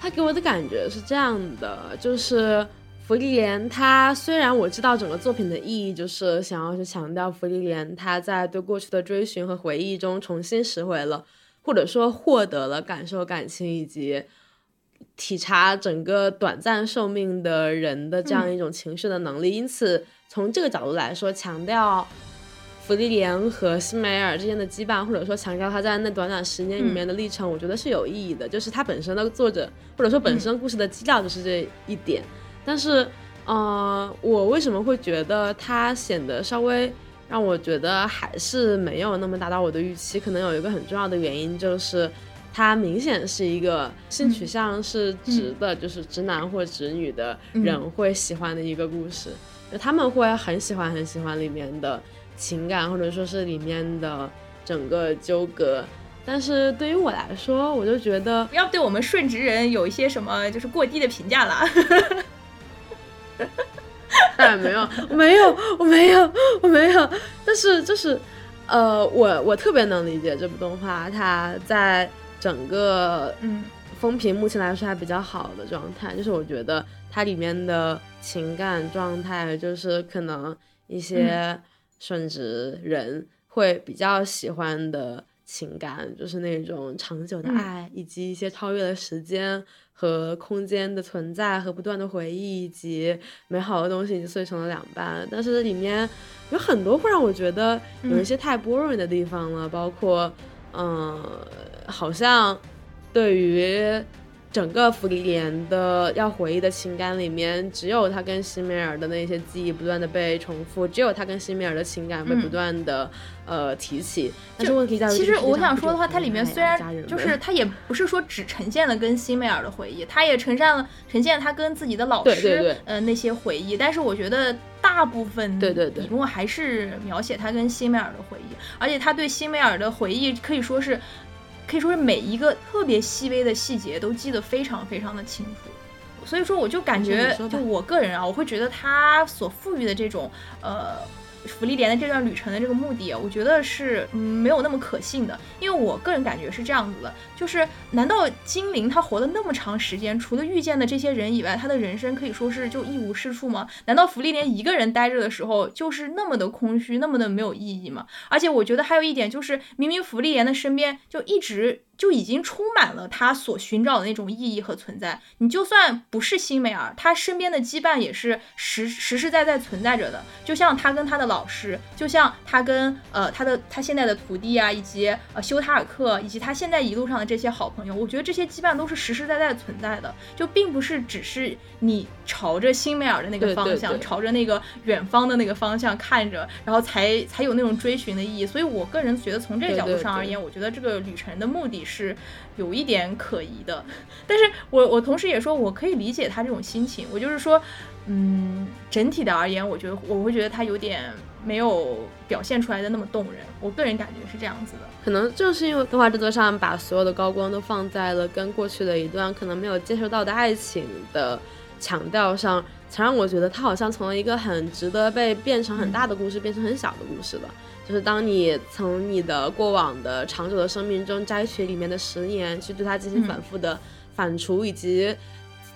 他给我的感觉是这样的，就是。芙莉莲，她虽然我知道整个作品的意义就是想要去强调芙莉莲她在对过去的追寻和回忆中重新拾回了，或者说获得了感受感情以及体察整个短暂寿命的人的这样一种情绪的能力，因此从这个角度来说，强调芙莉莲和西梅尔之间的羁绊，或者说强调他在那短短十年里面的历程，我觉得是有意义的，就是他本身的作者或者说本身故事的基调就是这一点。但是，呃，我为什么会觉得它显得稍微让我觉得还是没有那么达到我的预期？可能有一个很重要的原因就是，它明显是一个性取向是直的，就是直男或直女的人会喜欢的一个故事，就他们会很喜欢很喜欢里面的情感，或者说是里面的整个纠葛。但是对于我来说，我就觉得不要对我们顺直人有一些什么就是过低的评价了。当 [laughs] 然没有，我没有，我没有，我没有。但是就是，呃，我我特别能理解这部动画，它在整个嗯风评目前来说还比较好的状态。就是我觉得它里面的情感状态，就是可能一些顺直人会比较喜欢的。情感就是那种长久的爱，以及一些超越了时间和空间的存在和不断的回忆，以及美好的东西已经碎成了两半。但是里面有很多会让我觉得有一些太 boring 的地方了，包括，嗯，好像对于。整个弗里莲的要回忆的情感里面，只有他跟西梅尔的那些记忆不断的被重复，只有他跟西梅尔的情感被不断的呃提起。但是问题在于，其实我想说的话，它里面虽然就是它也不是说只呈现了跟西梅尔的回忆，它也呈现了呈现他跟自己的老师呃那些回忆。但是我觉得大部分对对对，一共还是描写他跟西梅尔的回忆，而且他对西梅尔的回忆可以说是。可以说是每一个特别细微的细节都记得非常非常的清楚，所以说我就感觉，就我个人啊，我会觉得他所赋予的这种呃。福利莲的这段旅程的这个目的，我觉得是没有那么可信的，因为我个人感觉是这样子的，就是难道精灵他活了那么长时间，除了遇见的这些人以外，他的人生可以说是就一无是处吗？难道福利莲一个人待着的时候就是那么的空虚，那么的没有意义吗？而且我觉得还有一点就是，明明福利莲的身边就一直。就已经充满了他所寻找的那种意义和存在。你就算不是辛美尔，他身边的羁绊也是实实实在在存在着的。就像他跟他的老师，就像他跟呃他的他现在的徒弟啊，以及呃修塔尔克，以及他现在一路上的这些好朋友，我觉得这些羁绊都是实实在在存在的。就并不是只是你朝着辛美尔的那个方向，朝着那个远方的那个方向看着，然后才才有那种追寻的意义。所以我个人觉得，从这个角度上而言，我觉得这个旅程的目的。是有一点可疑的，但是我我同时也说，我可以理解他这种心情。我就是说，嗯，整体的而言，我觉得我会觉得他有点没有表现出来的那么动人。我个人感觉是这样子的。可能就是因为动画制作上把所有的高光都放在了跟过去的一段可能没有接受到的爱情的强调上，才让我觉得他好像从一个很值得被变成很大的故事，变成很小的故事了。就是当你从你的过往的长久的生命中摘取里面的十年，去对它进行反复的反刍，以及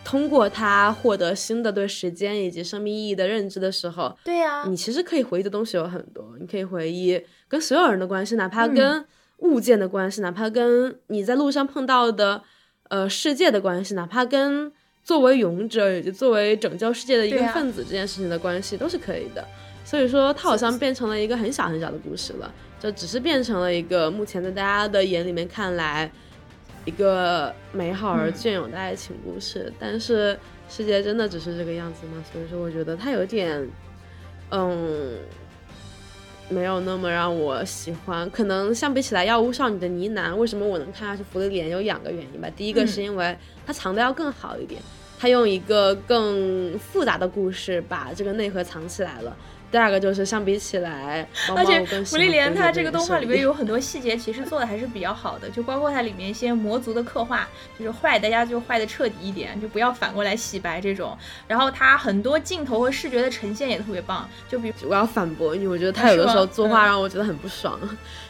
通过它获得新的对时间以及生命意义的认知的时候，对呀，你其实可以回忆的东西有很多。你可以回忆跟所有人的关系，哪怕跟物件的关系，哪怕跟你在路上碰到的呃世界的关系，哪怕跟作为勇者以及作为拯救世界的一个分子这件事情的关系，都是可以的。所以说，它好像变成了一个很小很小的故事了，就只是变成了一个目前在大家的眼里面看来，一个美好而隽永的爱情故事。但是世界真的只是这个样子吗？所以说，我觉得它有点，嗯，没有那么让我喜欢。可能相比起来，《药物少女的呢喃》，为什么我能看下去？福利莲有两个原因吧。第一个是因为它藏的要更好一点，它用一个更复杂的故事把这个内核藏起来了。第二个就是相比起来，而且芙莉莲它这个动画里面有很多细节，其实做的还是比较好的，就包括它里面一些魔族的刻画，就是坏大家就坏的彻底一点，就不要反过来洗白这种。然后它很多镜头和视觉的呈现也特别棒，就比我要反驳你，我觉得他有的时候作画让我觉得很不爽，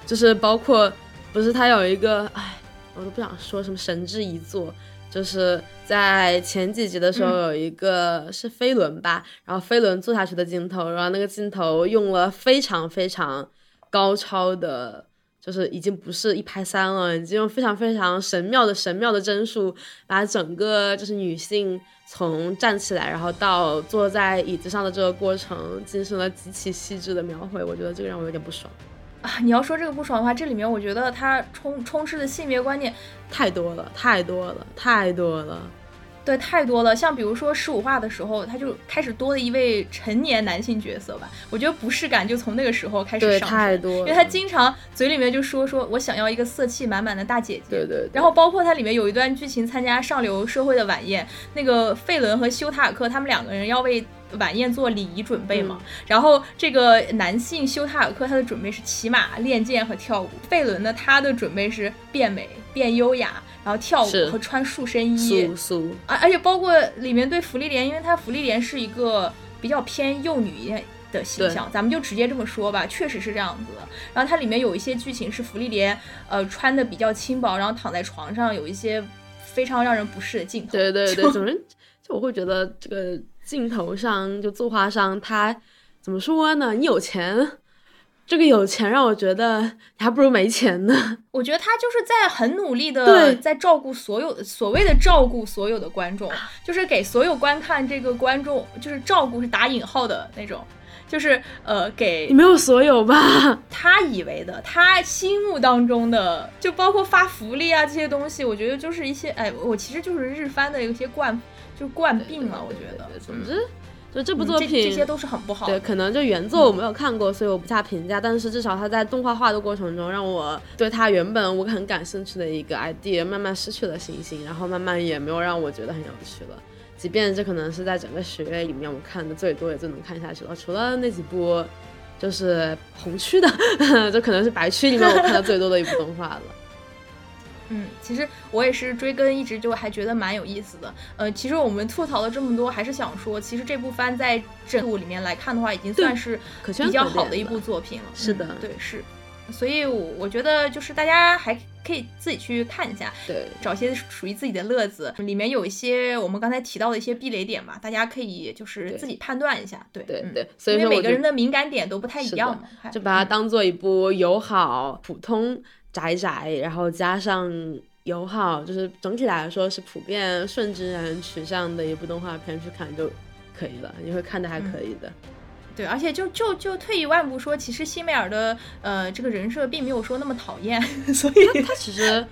就是包括不是他有一个，哎，我都不想说什么神之一作。就是在前几集的时候，有一个是飞轮吧，然后飞轮坐下去的镜头，然后那个镜头用了非常非常高超的，就是已经不是一拍三了，已经用非常非常神妙的神妙的帧数，把整个就是女性从站起来，然后到坐在椅子上的这个过程进行了极其细致的描绘，我觉得这个让我有点不爽。啊，[laughs] 你要说这个不爽的话，这里面我觉得它充充斥的性别观念太多了，太多了，太多了。对，太多了。像比如说十五话的时候，他就开始多了一位成年男性角色吧。我觉得不适感就从那个时候开始上太多，因为他经常嘴里面就说说我想要一个色气满满的大姐姐。对对。然后包括它里面有一段剧情，参加上流社会的晚宴，那个费伦和修塔尔克他们两个人要为晚宴做礼仪准备嘛。然后这个男性修塔尔克他的准备是骑马、练剑和跳舞，费伦呢他的准备是变美、变优雅。然后跳舞和穿束身衣，而而且包括里面对芙莉莲，因为她芙莉莲是一个比较偏幼女的形象，咱们就直接这么说吧，确实是这样子的。然后它里面有一些剧情是芙莉莲，呃，穿的比较轻薄，然后躺在床上，有一些非常让人不适的镜头。对对对，总之就我会觉得这个镜头上就作画上，他怎么说呢？你有钱。这个有钱让我觉得你还不如没钱呢。我觉得他就是在很努力的在照顾所有所谓的照顾所有的观众，就是给所有观看这个观众，就是照顾是打引号的那种，就是呃给你没有所有吧？[laughs] 他以为的，他心目当中的，就包括发福利啊这些东西，我觉得就是一些哎，我其实就是日番的有些惯，就是惯病了，我觉得，总之。就这部作品，这些都是很不好。对，可能就原作我没有看过，所以我不下评价。但是至少它在动画化的过程中，让我对它原本我很感兴趣的一个 idea 慢慢失去了信心，然后慢慢也没有让我觉得很有趣了。即便这可能是在整个十月里面我看的最多也最能看下去了，除了那几部就是红区的，[laughs] 这可能是白区里面我看的最多的一部动画了。[laughs] 嗯，其实我也是追更，一直就还觉得蛮有意思的。呃，其实我们吐槽了这么多，还是想说，其实这部番在这部里面来看的话，已经算是比较好的一部作品了。是的，对，是。所以我我觉得就是大家还可以自己去看一下，对，找些属于自己的乐子。里面有一些我们刚才提到的一些避雷点嘛，大家可以就是自己判断一下。对对对，所以因为每个人的敏感点都不太一样嘛，就把它当做一部友好、普通。宅宅，然后加上友好，就是整体来说是普遍顺直男取向的一部动画片去看就可以了，你会看的还可以的。对，而且就就就退一万步说，其实西美尔的呃这个人设并没有说那么讨厌，[laughs] 所以他其实，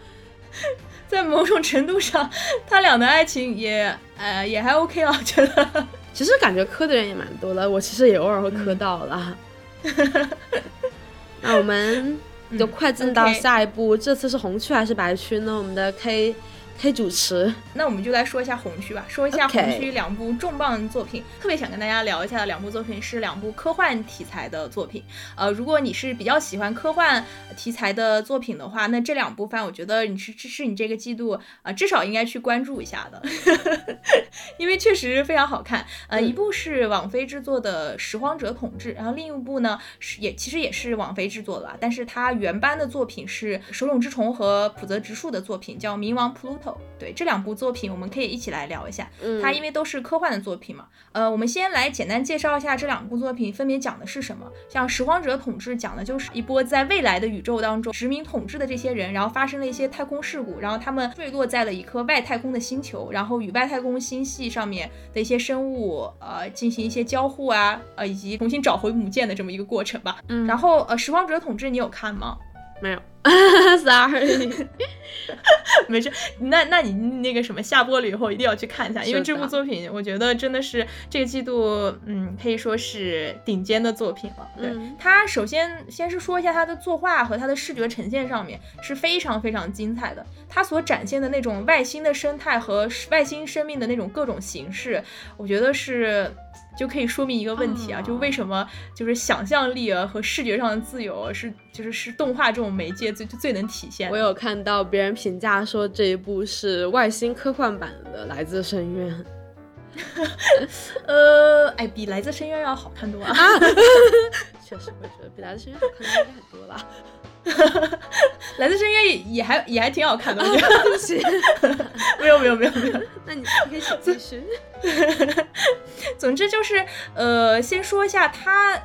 [laughs] 在某种程度上，他俩的爱情也呃也还 OK 了，我觉得。[laughs] 其实感觉磕的人也蛮多的，我其实也偶尔会磕到了。那我们。就快进到下一步，这次是红区还是白区呢？我们的 K。可以主持，那我们就来说一下红区吧。说一下红区两部重磅作品，特别想跟大家聊一下的两部作品是两部科幻题材的作品。呃，如果你是比较喜欢科幻题材的作品的话，那这两部番我觉得你是是你这个季度啊至少应该去关注一下的，[laughs] 因为确实非常好看。呃，一部是网飞制作的《拾荒者统治》，然后另一部呢是也其实也是网飞制作的吧，但是它原班的作品是手冢治虫和浦泽直树的作品，叫《冥王 Pluto》。对这两部作品，我们可以一起来聊一下。嗯，它因为都是科幻的作品嘛。呃，我们先来简单介绍一下这两部作品分别讲的是什么。像《拾荒者统治》讲的就是一波在未来的宇宙当中殖民统治的这些人，然后发生了一些太空事故，然后他们坠落在了一颗外太空的星球，然后与外太空星系上面的一些生物呃进行一些交互啊，呃以及重新找回母舰的这么一个过程吧。嗯，然后呃，《拾荒者统治》你有看吗？没有。[laughs] Sorry，[laughs] 没事。那那你那个什么下播了以后一定要去看一下，因为这部作品我觉得真的是这个季度，嗯，可以说是顶尖的作品了。对它，首先先是说一下它的作画和它的视觉呈现上面是非常非常精彩的。它所展现的那种外星的生态和外星生命的那种各种形式，我觉得是。就可以说明一个问题啊，就为什么就是想象力啊和视觉上的自由是就是是动画这种媒介最最能体现。我有看到别人评价说这一部是外星科幻版的《来自深渊》。[laughs] 呃，哎，比《来自深渊》要好看多了。[laughs] 确实，我觉得比《来自深渊》好看应该很多了。来自深渊也也还也还挺好看的，我觉得。[laughs] 行，没有没有没有没有，那你可以继续。总之就是，呃，先说一下他。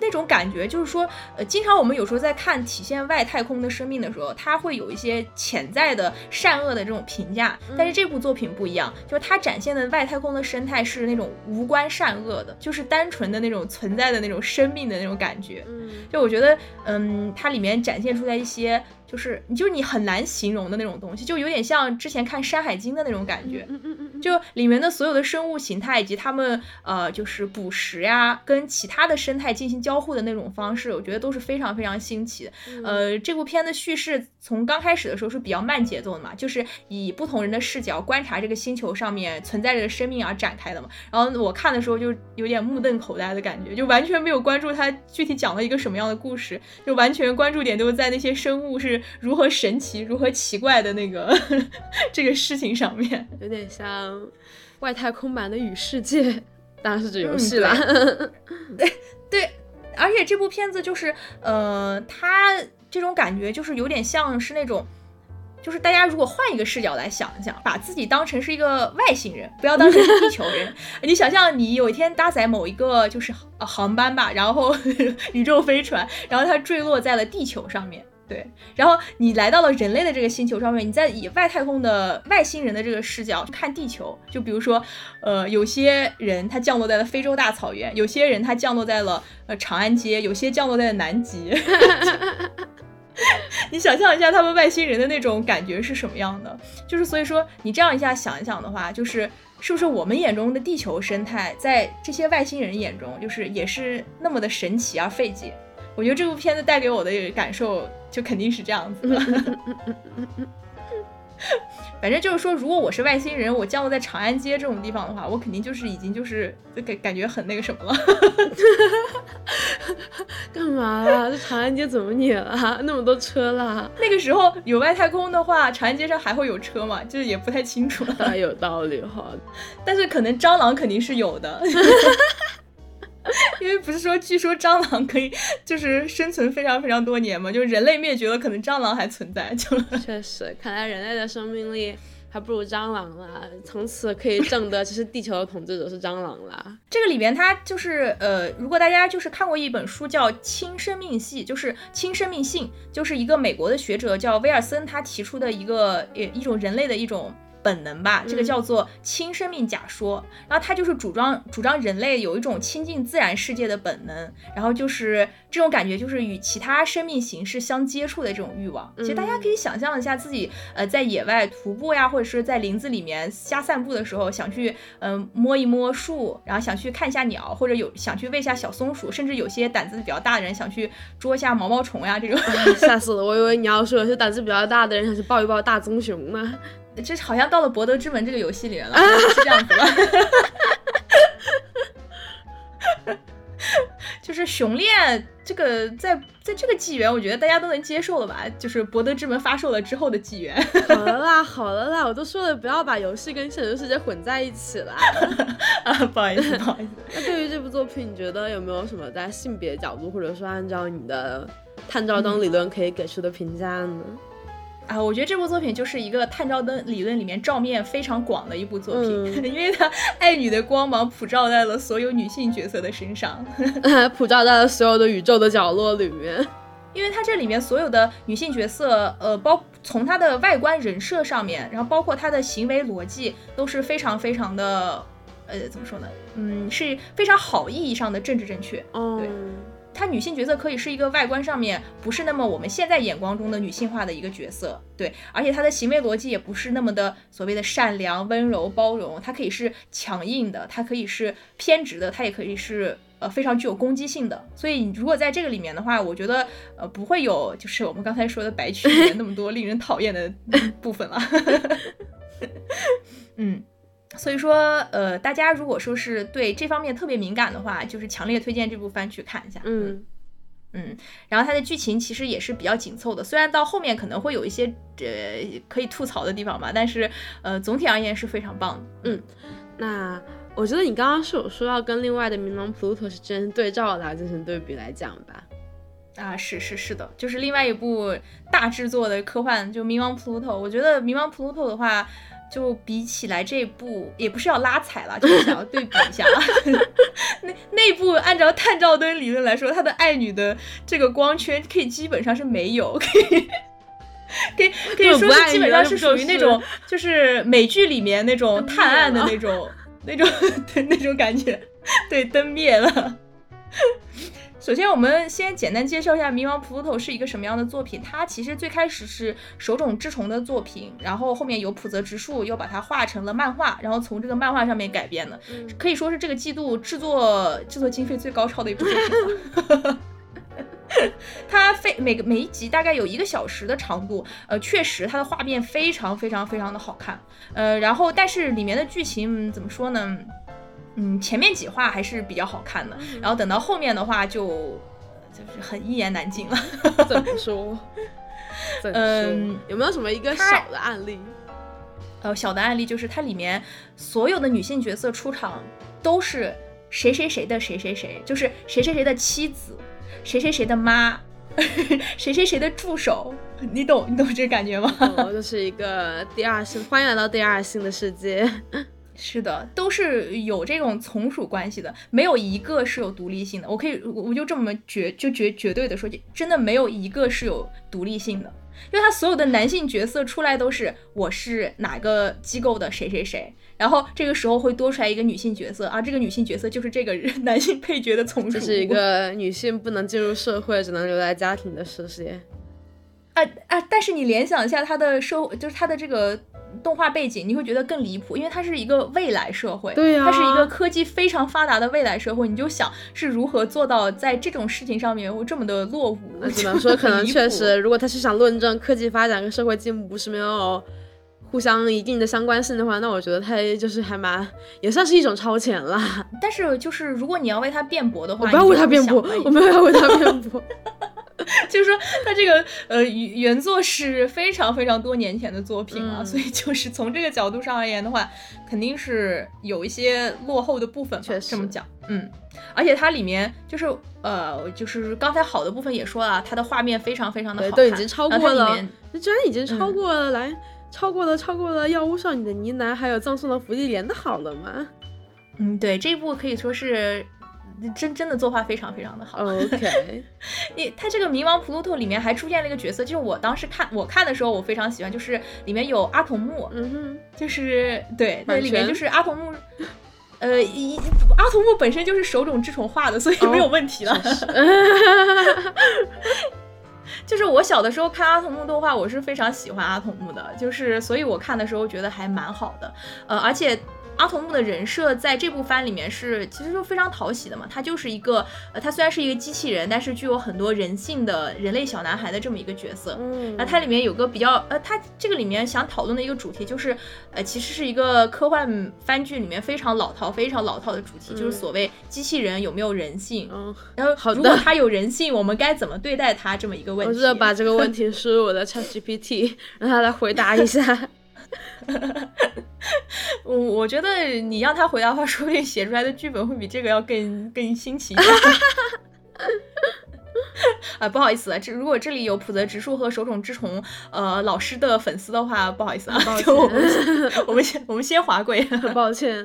那种感觉就是说，呃，经常我们有时候在看体现外太空的生命的时候，它会有一些潜在的善恶的这种评价。但是这部作品不一样，就是它展现的外太空的生态是那种无关善恶的，就是单纯的那种存在的那种生命的那种感觉。嗯，就我觉得，嗯，它里面展现出来一些。就是你就是你很难形容的那种东西，就有点像之前看《山海经》的那种感觉，嗯嗯嗯，就里面的所有的生物形态以及它们呃就是捕食呀，跟其他的生态进行交互的那种方式，我觉得都是非常非常新奇的。呃，这部片的叙事从刚开始的时候是比较慢节奏的嘛，就是以不同人的视角观察这个星球上面存在着的生命而展开的嘛。然后我看的时候就有点目瞪口呆的感觉，就完全没有关注它具体讲了一个什么样的故事，就完全关注点都是在那些生物是如何神奇、如何奇怪的那个 [laughs] 这个事情上面，有点像外太空版的与世界，[laughs] 当然是指游戏啦。对 [laughs] 对，而且这部片子就是呃，它这种感觉就是有点像是那种。就是大家如果换一个视角来想一想，把自己当成是一个外星人，不要当成是地球人。你想象你有一天搭载某一个就是航班吧，然后宇宙飞船，然后它坠落在了地球上面，对，然后你来到了人类的这个星球上面，你在以外太空的外星人的这个视角去看地球，就比如说，呃，有些人他降落在了非洲大草原，有些人他降落在了呃长安街，有些降落在了南极。[laughs] 你想象一下，他们外星人的那种感觉是什么样的？就是所以说，你这样一下想一想的话，就是是不是我们眼中的地球生态，在这些外星人眼中，就是也是那么的神奇而费解？我觉得这部片子带给我的感受，就肯定是这样子的。反正就是说，如果我是外星人，我降落在长安街这种地方的话，我肯定就是已经就是感感觉很那个什么了。[laughs] 干嘛呀？这长安街怎么你了？那么多车啦？那个时候有外太空的话，长安街上还会有车吗？就是也不太清楚。当然有道理哈，但是可能蟑螂肯定是有的。[laughs] 因为不是说，据说蟑螂可以就是生存非常非常多年嘛，[laughs] 就是人类灭绝了，可能蟑螂还存在。[laughs] 就确实，看来人类的生命力还不如蟑螂啦。从此可以证得，其实地球的统治者是蟑螂啦。[laughs] 这个里边它就是呃，如果大家就是看过一本书叫《轻生命系》，就是轻生命性，就是一个美国的学者叫威尔森他提出的一个呃一种人类的一种。本能吧，这个叫做亲生命假说，然后它就是主张主张人类有一种亲近自然世界的本能，然后就是这种感觉就是与其他生命形式相接触的这种欲望。其实大家可以想象一下自己呃在野外徒步呀，或者是在林子里面瞎散步的时候，想去嗯摸一摸树，然后想去看一下鸟，或者有想去喂一下小松鼠，甚至有些胆子比较大的人想去捉一下毛毛虫呀这种。吓死了，我以为你要说有些胆子比较大的人想去抱一抱大棕熊呢。这好像到了《博德之门》这个游戏里面了，是这样子了。[laughs] 就是熊恋这个在在这个纪元，我觉得大家都能接受了吧？就是《博德之门》发售了之后的纪元。[laughs] 好了啦，好了啦，我都说了不要把游戏跟现实世界混在一起了。啊，不好意思，不好意思。那对于这部作品，你觉得有没有什么在性别角度，或者说按照你的探照灯理论可以给出的评价呢？啊，我觉得这部作品就是一个探照灯理论里面照面非常广的一部作品，[laughs] 因为它爱女的光芒普照在了所有女性角色的身上，[laughs] 普照在了所有的宇宙的角落里面。因为它这里面所有的女性角色，呃，包从她的外观人设上面，然后包括她的行为逻辑，都是非常非常的，呃，怎么说呢？嗯，是非常好意义上的政治正确。对。她女性角色可以是一个外观上面不是那么我们现在眼光中的女性化的一个角色，对，而且她的行为逻辑也不是那么的所谓的善良、温柔、包容，她可以是强硬的，她可以是偏执的，她也可以是呃非常具有攻击性的。所以如果在这个里面的话，我觉得呃不会有就是我们刚才说的白曲里面那么多令人讨厌的 [laughs] 部分了。[laughs] 嗯。所以说，呃，大家如果说是对这方面特别敏感的话，就是强烈推荐这部番去看一下。嗯嗯，然后它的剧情其实也是比较紧凑的，虽然到后面可能会有一些呃可以吐槽的地方吧，但是呃总体而言是非常棒的。嗯，那我觉得你刚刚是有说要跟另外的《冥王 Pluto》是进行对照来进行对比来讲吧？啊，是是是的，就是另外一部大制作的科幻，就《冥王 Pluto》，我觉得《冥王 Pluto》的话。就比起来这部也不是要拉踩了，就是想要对比一下。[laughs] 那那部按照探照灯理论来说，他的爱女的这个光圈可以基本上是没有，可以可以可以说是基本上是属于那种就是美剧里面那种探案的那种那种 [laughs] 那种感觉。对，灯灭了。首先，我们先简单介绍一下《冥王普鲁托》是一个什么样的作品。它其实最开始是手冢治虫的作品，然后后面有浦泽直树又把它画成了漫画，然后从这个漫画上面改编的，可以说是这个季度制作制作经费最高超的一部作品。它非每个每一集大概有一个小时的长度，呃，确实它的画面非常非常非常的好看，呃，然后但是里面的剧情怎么说呢？嗯，前面几话还是比较好看的，然后等到后面的话就就是很一言难尽了。[laughs] 怎么说？[laughs] 嗯，有没有什么一个小的案例？呃，小的案例就是它里面所有的女性角色出场都是谁谁谁的谁谁谁，就是谁谁谁的妻子，谁谁谁的妈，[laughs] 谁谁谁的助手。你懂你懂这感觉吗？哦，就是一个第二性，欢迎来到第二性的世界。是的，都是有这种从属关系的，没有一个是有独立性的。我可以，我我就这么绝，就绝绝对的说，真的没有一个是有独立性的，因为他所有的男性角色出来都是我是哪个机构的谁谁谁，然后这个时候会多出来一个女性角色啊，这个女性角色就是这个男性配角的从属。这是一个女性不能进入社会，只能留在家庭的世界。啊啊！但是你联想一下他的社会，就是他的这个。动画背景你会觉得更离谱，因为它是一个未来社会，对呀，它是一个科技非常发达的未来社会，你就想是如何做到在这种事情上面会这么的落伍？只能说可能确实，如果他是想论证科技发展跟社会进步不是没有互相一定的相关性的话，那我觉得他就是还蛮也算是一种超前了。但是就是如果你要为他辩驳的话，我不要为他辩驳，我没有要为他辩驳。[laughs] [laughs] 就是说，他这个呃原作是非常非常多年前的作品了，所以就是从这个角度上而言的话，肯定是有一些落后的部分。确实这么讲，嗯，而且它里面就是呃，就是刚才好的部分也说了，它的画面非常非常的好看，都已经超过了，居然已经超过了来，超过了超过了《药物少女的呢喃》还有《葬送的芙莉莲》的好了吗？嗯，对，这一部可以说是。真真的作画非常非常的好。OK，[laughs] 你他这个《冥王普鲁托》里面还出现了一个角色，就是我当时看我看的时候我非常喜欢，就是里面有阿童木，嗯哼，就是对那，里面就是阿童木，呃，一阿童木本身就是手冢治虫画的，所以没有问题了。[laughs] 就是我小的时候看阿童木动画，我是非常喜欢阿童木的，就是所以我看的时候觉得还蛮好的，呃，而且。阿童木的人设在这部番里面是其实就非常讨喜的嘛，他就是一个呃，他虽然是一个机器人，但是具有很多人性的人类小男孩的这么一个角色。嗯，那它里面有个比较呃，它这个里面想讨论的一个主题就是，呃，其实是一个科幻番剧里面非常老套、非常老套的主题，就是所谓机器人有没有人性。嗯，然后好如果它有人性，我们该怎么对待它这么一个问题？我是把这个问题输入我的 ChatGPT，[laughs] 让他来回答一下。[laughs] 我我觉得你让他回答的话，[laughs] 说不定写出来的剧本会比这个要更更新奇。[laughs] 啊，不好意思啊，这如果这里有浦泽直树和手冢治虫呃老师的粉丝的话，不好意思啊，抱歉，我们先我们先划过，抱歉。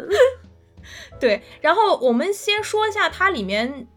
对，然后我们先说一下它里面。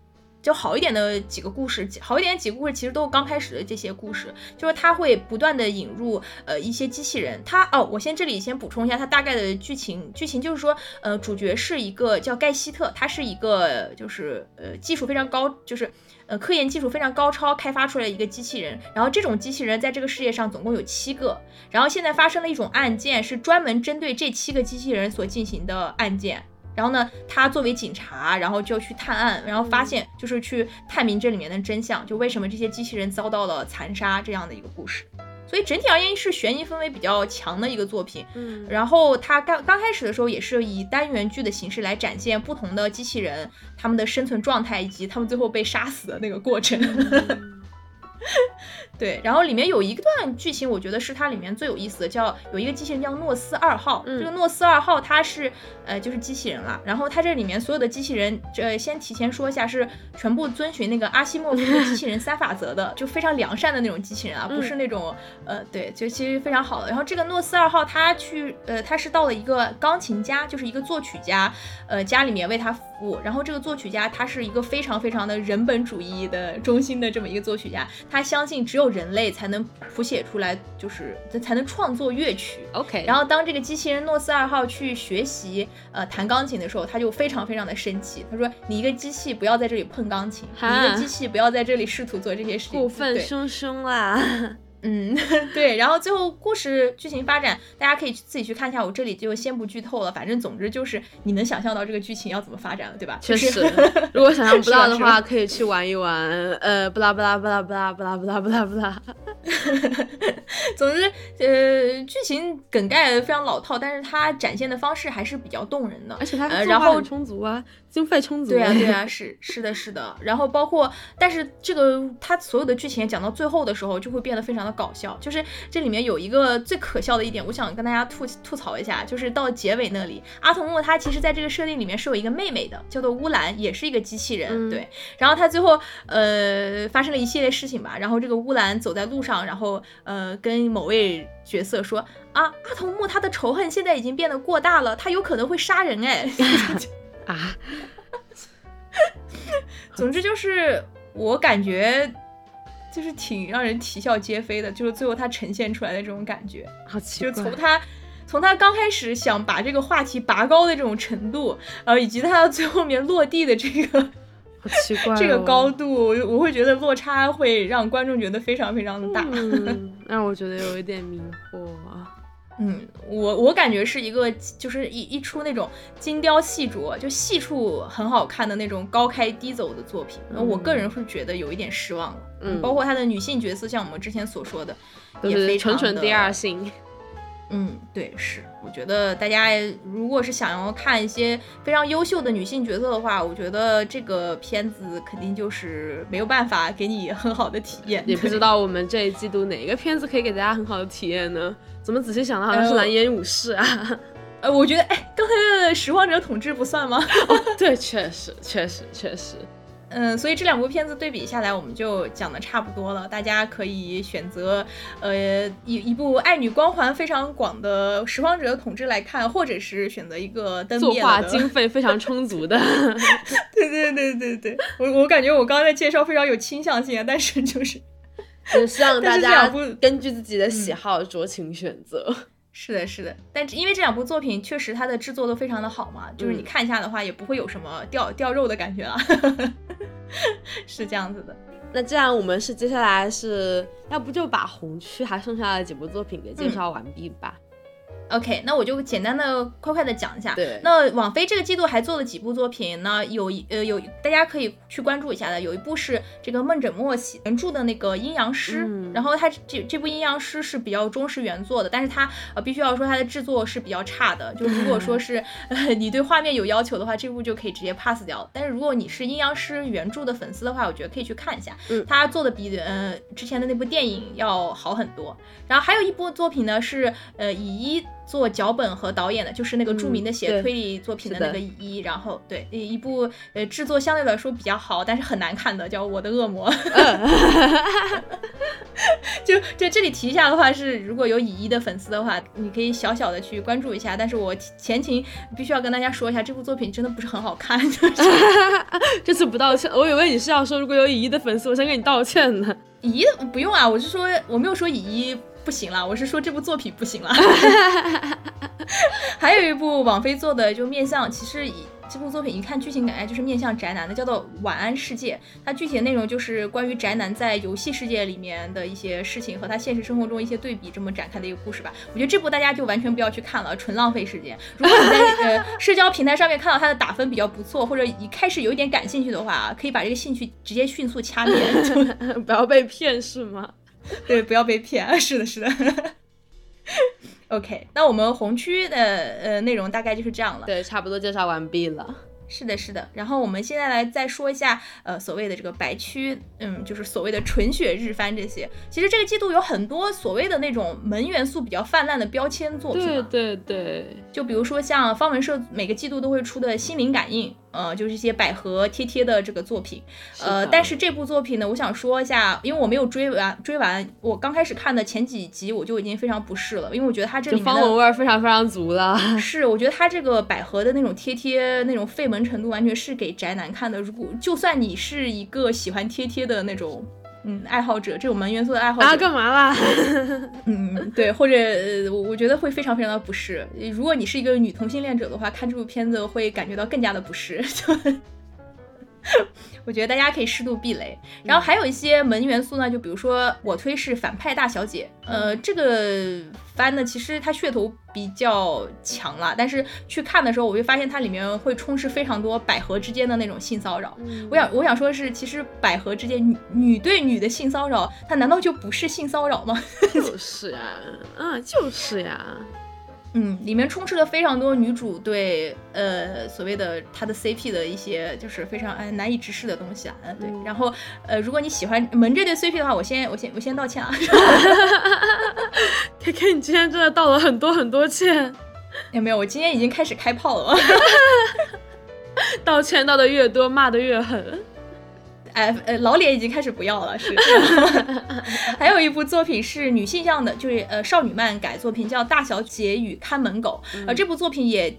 就好一点的几个故事，好一点的几个故事其实都是刚开始的这些故事，就是他会不断的引入呃一些机器人。他哦，我先这里先补充一下他大概的剧情，剧情就是说，呃，主角是一个叫盖希特，他是一个就是呃技术非常高，就是呃科研技术非常高超开发出来一个机器人。然后这种机器人在这个世界上总共有七个，然后现在发生了一种案件，是专门针对这七个机器人所进行的案件。然后呢，他作为警察，然后就去探案，然后发现就是去探明这里面的真相，就为什么这些机器人遭到了残杀这样的一个故事。所以整体而言是悬疑氛围比较强的一个作品。嗯，然后它刚刚开始的时候也是以单元剧的形式来展现不同的机器人他们的生存状态以及他们最后被杀死的那个过程。[laughs] 对，然后里面有一段剧情，我觉得是它里面最有意思的，叫有一个机器人叫诺斯二号。这个诺斯二号它是呃就是机器人了，然后它这里面所有的机器人，这先提前说一下，是全部遵循那个阿西莫夫的机器人三法则的，[laughs] 就非常良善的那种机器人啊，不是那种呃对，就其实非常好的。然后这个诺斯二号他去呃他是到了一个钢琴家，就是一个作曲家，呃家里面为他服务。然后这个作曲家他是一个非常非常的人本主义的中心的这么一个作曲家，他相信只有人类才能谱写出来，就是才能创作乐曲。OK，然后当这个机器人诺斯二号去学习呃弹钢琴的时候，他就非常非常的生气。他说：“你一个机器不要在这里碰钢琴，你一个机器不要在这里试图做这些事情。” [laughs] 过分凶凶啦！嗯，[laughs] 对。然后最后故事剧情发展，大家可以自己去看一下，我这里就先不剧透了。反正总之就是你能想象到这个剧情要怎么发展了，对吧？确实，[laughs] 如果想象不到的话，可以去玩一玩。呃，不啦不啦不啦不啦不啦不啦不啦不啦。[laughs] 总之，呃，剧情梗概非常老套，但是它展现的方式还是比较动人的，而且它然后充足啊，经费充足。对啊，[laughs] 对啊，是是的，是的。然后包括，但是这个它所有的剧情讲到最后的时候，就会变得非常的搞笑。就是这里面有一个最可笑的一点，我想跟大家吐吐槽一下，就是到结尾那里，阿童木他其实在这个设定里面是有一个妹妹的，叫做乌兰，也是一个机器人。嗯、对，然后他最后呃发生了一系列事情吧，然后这个乌兰走在路上，然后呃跟某位角色说啊，阿童木他的仇恨现在已经变得过大了，他有可能会杀人哎。[laughs] 啊。[laughs] 总之就是我感觉。就是挺让人啼笑皆非的，就是最后他呈现出来的这种感觉，好奇怪。就从他从他刚开始想把这个话题拔高的这种程度，然后以及他最后面落地的这个，好奇怪、[laughs] 哦，这个高度，我会觉得落差会让观众觉得非常非常的大，嗯、[laughs] 让我觉得有一点迷惑。嗯，我我感觉是一个，就是一一出那种精雕细琢，就细处很好看的那种高开低走的作品。嗯、我个人是觉得有一点失望了。嗯，包括他的女性角色，像我们之前所说的，也非常纯纯第二性。[laughs] 嗯，对，是。我觉得大家如果是想要看一些非常优秀的女性角色的话，我觉得这个片子肯定就是没有办法给你很好的体验。也不知道我们这一季度哪个片子可以给大家很好的体验呢？怎么仔细想的好像是《蓝颜武士》啊？呃，我觉得，哎，刚才的《拾荒者统治》不算吗？[laughs] 哦，对，确实，确实，确实。嗯，所以这两部片子对比下来，我们就讲的差不多了。大家可以选择，呃，一一部爱女光环非常广的《拾荒者统治》来看，或者是选择一个灯作画经费非常充足的。[laughs] 对对对对对，我我感觉我刚才的介绍非常有倾向性啊，但是就是。[laughs] 就希望大家根据自己的喜好酌情选择。嗯、[laughs] 是的，是的，但因为这两部作品确实它的制作都非常的好嘛，就是你看一下的话，也不会有什么掉掉肉的感觉啊。[laughs] 是这样子的。那这样我们是接下来是要不就把红区还剩下的几部作品给介绍完毕吧。嗯 OK，那我就简单的、快快的讲一下。对，那网飞这个季度还做了几部作品呢？有一呃有大家可以去关注一下的，有一部是这个梦枕墨写原著的那个阴阳师，嗯、然后它这这部阴阳师是比较忠实原作的，但是它呃必须要说它的制作是比较差的，就如果说 [laughs] 是呃你对画面有要求的话，这部就可以直接 pass 掉。但是如果你是阴阳师原著的粉丝的话，我觉得可以去看一下，嗯，他做的比呃之前的那部电影要好很多。然后还有一部作品呢是呃以一。做脚本和导演的，就是那个著名的写推理作品的那个乙一，然后对一部呃制作相对来说比较好，但是很难看的叫《我的恶魔》[laughs] 就就这里提一下的话，是如果有乙一的粉丝的话，你可以小小的去关注一下。但是我前情必须要跟大家说一下，这部作品真的不是很好看。就是 [laughs] [laughs] 这次不道歉，我以为你是要说如果有乙一的粉丝，我先跟你道歉呢。乙一不用啊，我是说我没有说乙一。不行了，我是说这部作品不行了。[laughs] 还有一部网飞做的，就面向，其实以这部作品一看剧情感觉就是面向宅男的，叫做《晚安世界》。它具体的内容就是关于宅男在游戏世界里面的一些事情和他现实生活中一些对比，这么展开的一个故事吧。我觉得这部大家就完全不要去看了，纯浪费时间。如果你在呃社交平台上面看到它的打分比较不错，或者一开始有一点感兴趣的话，可以把这个兴趣直接迅速掐灭，[laughs] 不要被骗是吗？[laughs] 对，不要被骗。是的，是的。[laughs] OK，那我们红区的呃内容大概就是这样了。对，差不多介绍完毕了。是的，是的。然后我们现在来再说一下，呃，所谓的这个白区，嗯，就是所谓的纯血日番这些。其实这个季度有很多所谓的那种门元素比较泛滥的标签作品、啊。对对对。就比如说像方文社每个季度都会出的心灵感应。呃，就是一些百合贴贴的这个作品，呃，但是这部作品呢，我想说一下，因为我没有追完，追完我刚开始看的前几集我就已经非常不适了，因为我觉得它这里面方文味非常非常足了。是，我觉得它这个百合的那种贴贴那种费门程度，完全是给宅男看的。如果就算你是一个喜欢贴贴的那种嗯爱好者这种门元素的爱好者啊，干嘛啦？[laughs] 嗯，对，或者呃我我觉得会非常非常的不适。如果你是一个女同性恋者的话，看这部片子会感觉到更加的不适。就 [laughs] 我觉得大家可以适度避雷。然后还有一些门元素呢，就比如说我推是反派大小姐，呃，这个番呢其实它噱头比较强了，但是去看的时候我会发现它里面会充斥非常多百合之间的那种性骚扰。我想我想说的是，其实百合之间女女对女的性骚扰，它难道就不是性骚扰吗？[laughs] 就是呀，啊，就是呀。嗯，里面充斥了非常多女主对呃所谓的她的 CP 的一些就是非常哎难以直视的东西啊，嗯对，然后呃如果你喜欢门这对 CP 的话，我先我先我先道歉啊，[laughs] K K 你今天真的道了很多很多歉，有没有？我今天已经开始开炮了，[laughs] 道歉道的越多，骂的越狠。哎，呃，老脸已经开始不要了，是。[laughs] 还有一部作品是女性向的，就是呃少女漫改作品，叫《大小姐与看门狗》。呃，这部作品也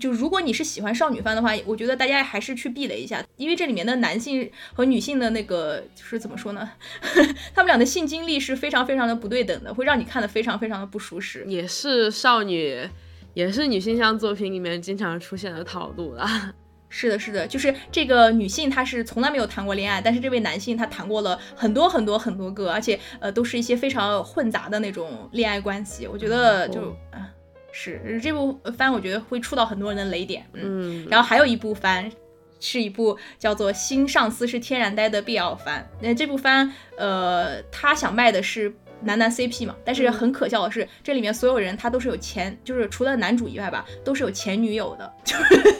就如果你是喜欢少女番的话，我觉得大家还是去避雷一下，因为这里面的男性和女性的那个就是怎么说呢？[laughs] 他们俩的性经历是非常非常的不对等的，会让你看的非常非常的不舒适。也是少女，也是女性向作品里面经常出现的套路了。是的，是的，就是这个女性，她是从来没有谈过恋爱，但是这位男性他谈过了很多很多很多个，而且呃都是一些非常混杂的那种恋爱关系。我觉得就啊，是这部番，我觉得会触到很多人的雷点。嗯，然后还有一部番，是一部叫做《新上司是天然呆》的 BL 番。那这部番，呃，他想卖的是男男 CP 嘛，但是很可笑的是，这里面所有人他都是有前，就是除了男主以外吧，都是有前女友的，[laughs] 就是。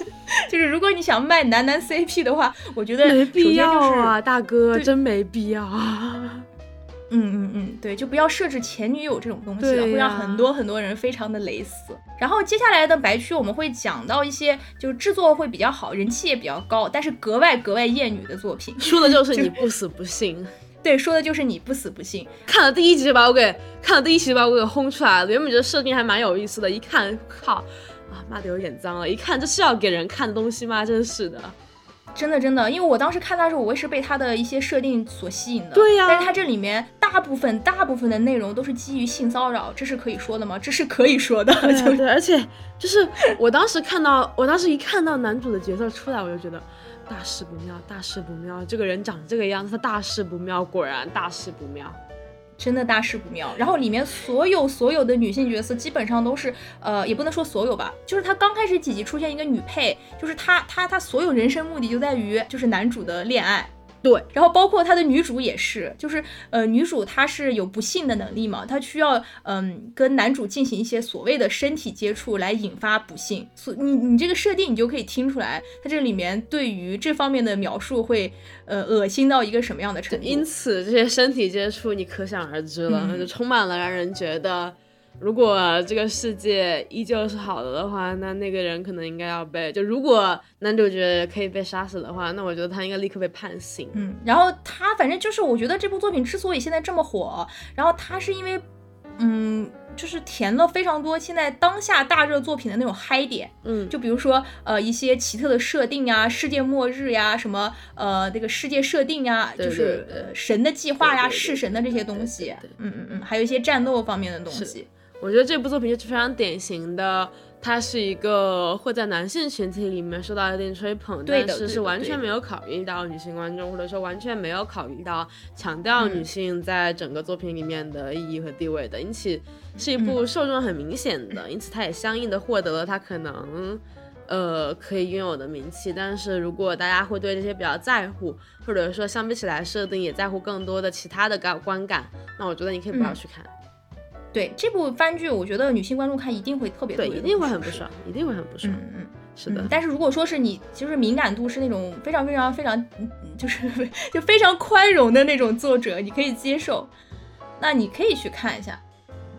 就是如果你想卖男男 CP 的话，我觉得没必要啊，大哥，真没必要啊。嗯嗯嗯，对，就不要设置前女友这种东西了，会让很多很多人非常的雷死。然后接下来的白区我们会讲到一些就是制作会比较好，人气也比较高，但是格外格外厌女的作品，说的就是你 [laughs] 不死不信。对，说的就是你不死不信。看了第一集就把我给看了第一集就把我给轰出来了，原本觉得设定还蛮有意思的，一看靠。啊，骂的有点脏了，一看这是要给人看的东西吗？真是的，真的真的，因为我当时看他的时候，我也是被他的一些设定所吸引的。对呀，但是他这里面大部分大部分的内容都是基于性骚扰，这是可以说的吗？这是可以说的。对，而且就是我当时看到，我当时一看到男主的角色出来，我就觉得大事不妙，大事不妙，这个人长这个样子，他大事不妙，果然大事不妙。真的大事不妙，然后里面所有所有的女性角色基本上都是，呃，也不能说所有吧，就是他刚开始几集出现一个女配，就是他他他所有人生目的就在于就是男主的恋爱。对，然后包括他的女主也是，就是呃，女主她是有不幸的能力嘛，她需要嗯跟男主进行一些所谓的身体接触来引发不幸。所你你这个设定你就可以听出来，它这里面对于这方面的描述会呃恶心到一个什么样的程度。因此这些身体接触你可想而知了，就充满了让人觉得。如果这个世界依旧是好的的话，那那个人可能应该要被就如果男主角可以被杀死的话，那我觉得他应该立刻被判刑。嗯，然后他反正就是我觉得这部作品之所以现在这么火，然后他是因为嗯，就是填了非常多现在当下大热作品的那种嗨点。嗯，就比如说呃一些奇特的设定呀，世界末日呀，什么呃那个世界设定呀，就是呃神的计划呀，弑神的这些东西。嗯嗯嗯，还有一些战斗方面的东西。我觉得这部作品就是非常典型的，它是一个会在男性群体里面受到一定吹捧，但是是完全没有考虑到女性观众，或者说完全没有考虑到强调女性在整个作品里面的意义和地位的，因此是一部受众很明显的，[clears throat] 因此它也相应的获得了它可能呃可以拥有的名气。但是如果大家会对这些比较在乎，或者说相比起来设定也在乎更多的其他的感观感，那我觉得你可以不要去看。对这部番剧，我觉得女性观众看一定会特别对，一定会很不爽，一定会很不爽。嗯嗯，是的。但是如果说是你，就是敏感度是那种非常非常非常，就是 [laughs] 就非常宽容的那种作者，你可以接受，那你可以去看一下。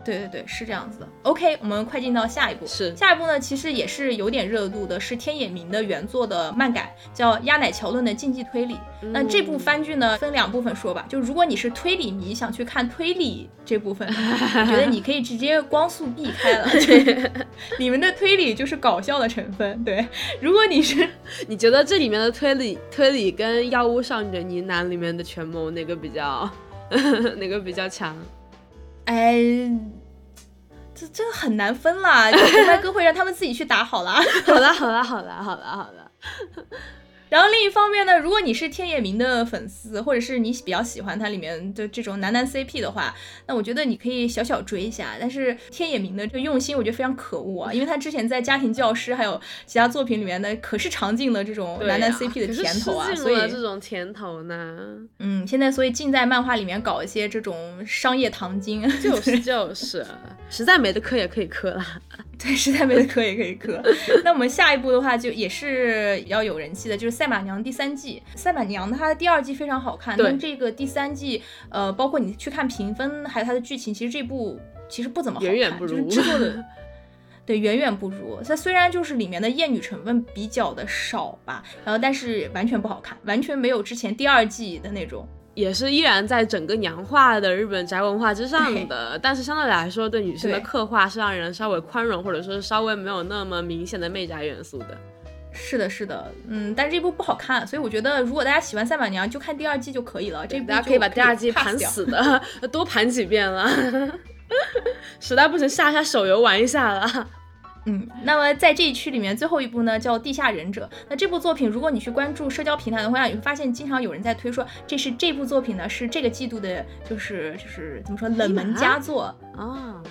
对对对，是这样子的。OK，我们快进到下一步。是下一步呢，其实也是有点热度的，是天野明的原作的漫改，叫《鸭乃桥论的竞技推理》。那这部番剧呢，分两部分说吧。就如果你是推理迷，想去看推理这部分，我觉得你可以直接光速避开了。[laughs] 对，里面的推理就是搞笑的成分。对，如果你是 [laughs] 你觉得这里面的推理推理跟《药物少女的呢喃》里面的权谋哪个比较 [laughs] 哪个比较强？哎，这这很难分啦，红白歌会让他们自己去打好了。[laughs] 好了好了好了好了好了。然后另一方面呢，如果你是天野明的粉丝，或者是你比较喜欢他里面的这种男男 CP 的话，那我觉得你可以小小追一下。但是天野明的这个用心，我觉得非常可恶啊，因为他之前在家庭教师还有其他作品里面的，可是尝尽了这种男男 CP 的甜头啊，所以这种甜头呢，嗯，现在所以尽在漫画里面搞一些这种商业糖精，就是就是，实在没得磕也可以磕了。对，实在没得磕也可以磕。[laughs] 那我们下一部的话，就也是要有人气的，就是《赛马娘》第三季。《赛马娘》它的第二季非常好看，但这个第三季，呃，包括你去看评分，还有它的剧情，其实这部其实不怎么好看，远远不如制作的。[laughs] 对，远远不如。它虽然就是里面的艳女成分比较的少吧，然后但是完全不好看，完全没有之前第二季的那种。也是依然在整个娘化的日本宅文化之上的，但是相对来说对女性的刻画是让人稍微宽容，或者说是稍微没有那么明显的媚宅元素的。是的，是的，嗯，但是这部不好看，所以我觉得如果大家喜欢赛马娘，就看第二季就可以了。这部大家可以把第二季盘死的，[laughs] 多盘几遍了，[laughs] 实在不行下下手游玩一下了。嗯，那么在这一区里面，最后一部呢叫《地下忍者》。那这部作品，如果你去关注社交平台的话，你会发现经常有人在推说，这是这部作品呢是这个季度的，就是就是怎么说冷门佳作啊。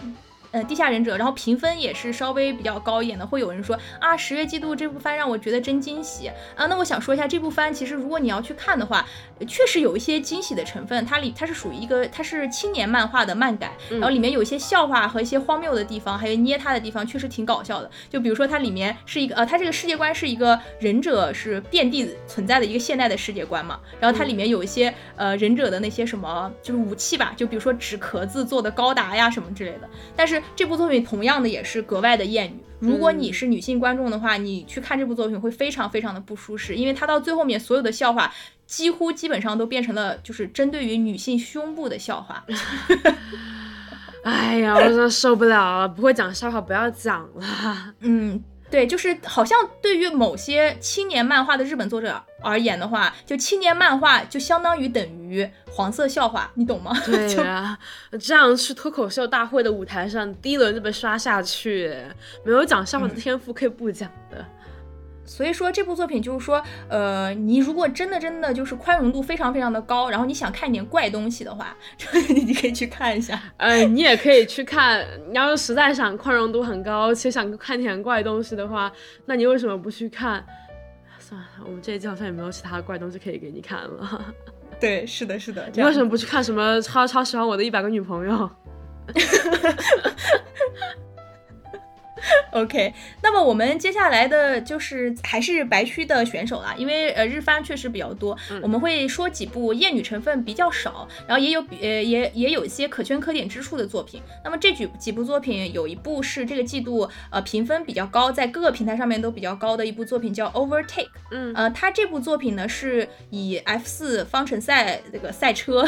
呃，地下忍者，然后评分也是稍微比较高一点的，会有人说啊，十月季度这部番让我觉得真惊喜啊。那我想说一下，这部番其实如果你要去看的话，确实有一些惊喜的成分。它里它是属于一个，它是青年漫画的漫改，然后里面有一些笑话和一些荒谬的地方，还有捏它的地方，确实挺搞笑的。就比如说它里面是一个呃，它这个世界观是一个忍者是遍地存在的一个现代的世界观嘛，然后它里面有一些呃忍者的那些什么就是武器吧，就比如说纸壳子做的高达呀什么之类的，但是。这部作品同样的也是格外的艳女。如果你是女性观众的话，你去看这部作品会非常非常的不舒适，因为它到最后面所有的笑话几乎基本上都变成了就是针对于女性胸部的笑话。[laughs] 哎呀，我真的受不了了！不会讲笑话不要讲了。嗯。对，就是好像对于某些青年漫画的日本作者而言的话，就青年漫画就相当于等于黄色笑话，你懂吗？[laughs] 对啊，这样去脱口秀大会的舞台上，第一轮就被刷下去，没有讲笑话的天赋可以不讲的。所以说这部作品就是说，呃，你如果真的真的就是宽容度非常非常的高，然后你想看一点怪东西的话，[laughs] 你可以去看一下。呃，你也可以去看。你要是实在想宽容度很高，且想看点怪东西的话，那你为什么不去看？[sighs] 算了，我们这一季好像也没有其他怪东西可以给你看了。对，是的，是的。你为什么不去看什么超超喜欢我的一百个女朋友 [laughs] [laughs] OK，那么我们接下来的就是还是白区的选手啦，因为呃日番确实比较多，我们会说几部艳女成分比较少，然后也有比呃也也有一些可圈可点之处的作品。那么这几几部作品有一部是这个季度呃评分比较高，在各个平台上面都比较高的一部作品叫 Overtake，嗯呃它这部作品呢是以 F 四方程赛这个赛车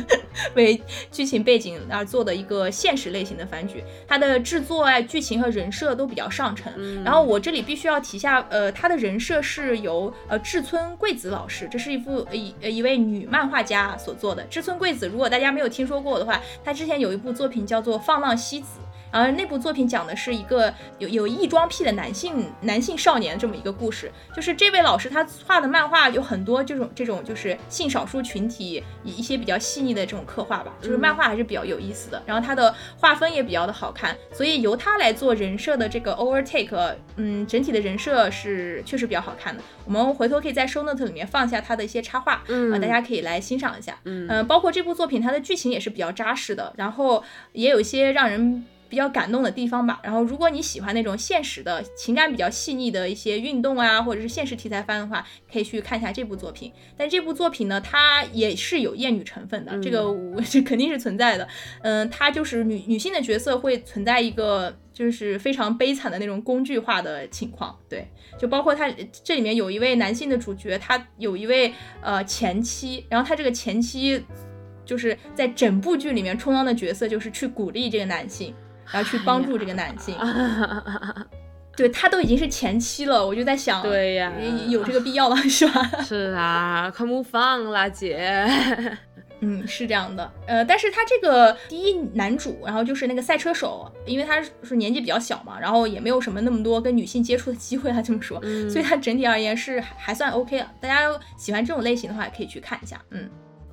[laughs] 为剧情背景而做的一个现实类型的番剧，它的制作啊剧情和人设都。比较上乘，然后我这里必须要提下，呃，他的人设是由呃志村贵子老师，这是一部一一位女漫画家所做的。志村贵子，如果大家没有听说过的话，她之前有一部作品叫做《放浪西子》。而那部作品讲的是一个有有异装癖的男性男性少年这么一个故事，就是这位老师他画的漫画有很多这种这种就是性少数群体以一些比较细腻的这种刻画吧，就是漫画还是比较有意思的，然后他的画风也比较的好看，所以由他来做人设的这个 overtake，嗯，整体的人设是确实比较好看的。我们回头可以在 show note 里面放下他的一些插画，嗯，啊，大家可以来欣赏一下，嗯，包括这部作品它的剧情也是比较扎实的，然后也有一些让人。比较感动的地方吧。然后，如果你喜欢那种现实的情感比较细腻的一些运动啊，或者是现实题材番的话，可以去看一下这部作品。但这部作品呢，它也是有厌女成分的，这个 [laughs] 这肯定是存在的。嗯，它就是女女性的角色会存在一个就是非常悲惨的那种工具化的情况。对，就包括它这里面有一位男性的主角，他有一位呃前妻，然后他这个前妻。就是在整部剧里面充当的角色，就是去鼓励这个男性，然后去帮助这个男性。对他都已经是前妻了，我就在想，对呀，有这个必要吗？[laughs] 是吧？是啊，快目放啦，姐。嗯，是这样的。呃，但是他这个第一男主，然后就是那个赛车手，因为他是年纪比较小嘛，然后也没有什么那么多跟女性接触的机会，他这么说，所以他整体而言是还算 OK 的。大家喜欢这种类型的话，可以去看一下。嗯。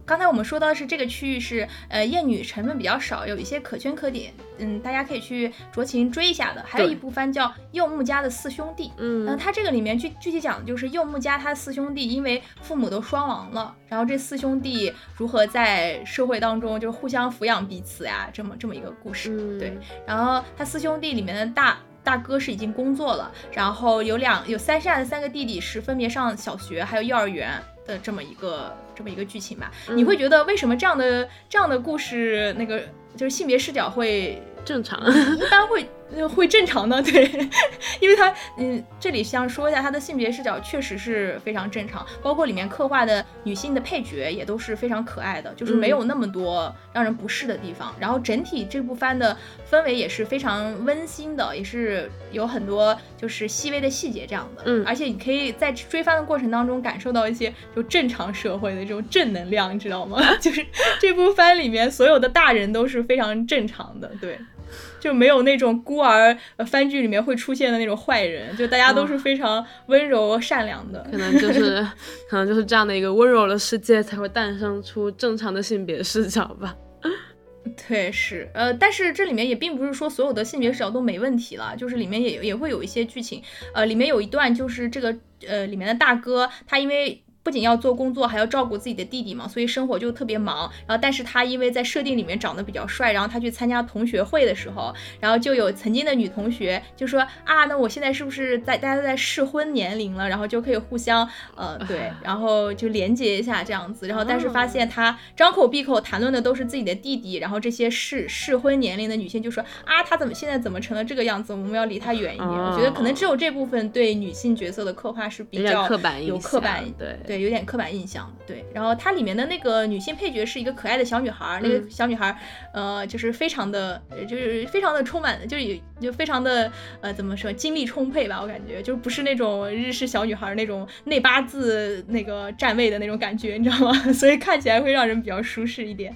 刚才我们说到的是这个区域是呃艳女成分比较少，有一些可圈可点，嗯，大家可以去酌情追一下的。还有一部番叫柚木家的四兄弟，嗯，那它这个里面具具体讲的就是柚木家他四兄弟因为父母都双亡了，然后这四兄弟如何在社会当中就互相抚养彼此呀，这么这么一个故事。对，然后他四兄弟里面的大大哥是已经工作了，然后有两有三下的三个弟弟是分别上小学还有幼儿园。的这么一个这么一个剧情吧，你会觉得为什么这样的这样的故事，那个就是性别视角会正常，一般会。会正常的，对，[laughs] 因为他，嗯，这里想说一下他的性别视角确实是非常正常，包括里面刻画的女性的配角也都是非常可爱的，就是没有那么多让人不适的地方。然后整体这部番的氛围也是非常温馨的，也是有很多就是细微的细节这样的。嗯，而且你可以在追番的过程当中感受到一些就正常社会的这种正能量，你知道吗？[laughs] 就是这部番里面所有的大人都是非常正常的，对。就没有那种孤儿番剧里面会出现的那种坏人，就大家都是非常温柔善良的。可能就是，[laughs] 可能就是这样的一个温柔的世界才会诞生出正常的性别视角吧。对，是，呃，但是这里面也并不是说所有的性别视角都没问题了，就是里面也也会有一些剧情，呃，里面有一段就是这个，呃，里面的大哥他因为。不仅要做工作，还要照顾自己的弟弟嘛，所以生活就特别忙。然后，但是他因为在设定里面长得比较帅，然后他去参加同学会的时候，然后就有曾经的女同学就说啊，那我现在是不是在大家都在适婚年龄了，然后就可以互相呃 [laughs] 对，然后就连接一下这样子。然后，但是发现他张口闭口谈论的都是自己的弟弟，然后这些适适婚年龄的女性就说啊，他怎么现在怎么成了这个样子？我们要离他远一点。我觉得可能只有这部分对女性角色的刻画是比较刻板有刻板对对。有点刻板印象，对。然后它里面的那个女性配角是一个可爱的小女孩，那个小女孩，呃，就是非常的，就是非常的充满，就有就非常的，呃，怎么说，精力充沛吧，我感觉，就不是那种日式小女孩那种内八字那个站位的那种感觉，你知道吗？[laughs] 所以看起来会让人比较舒适一点。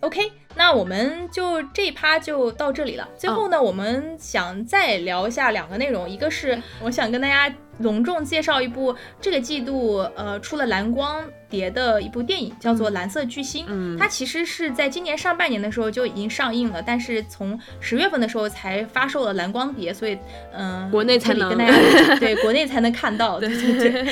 OK，那我们就这一趴就到这里了。最后呢，我们想再聊一下两个内容，一个是我想跟大家。隆重介绍一部这个季度呃出了蓝光碟的一部电影，叫做《蓝色巨星》。嗯，它其实是在今年上半年的时候就已经上映了，但是从十月份的时候才发售了蓝光碟，所以嗯，国内才能跟大家对国内才能看到。对对，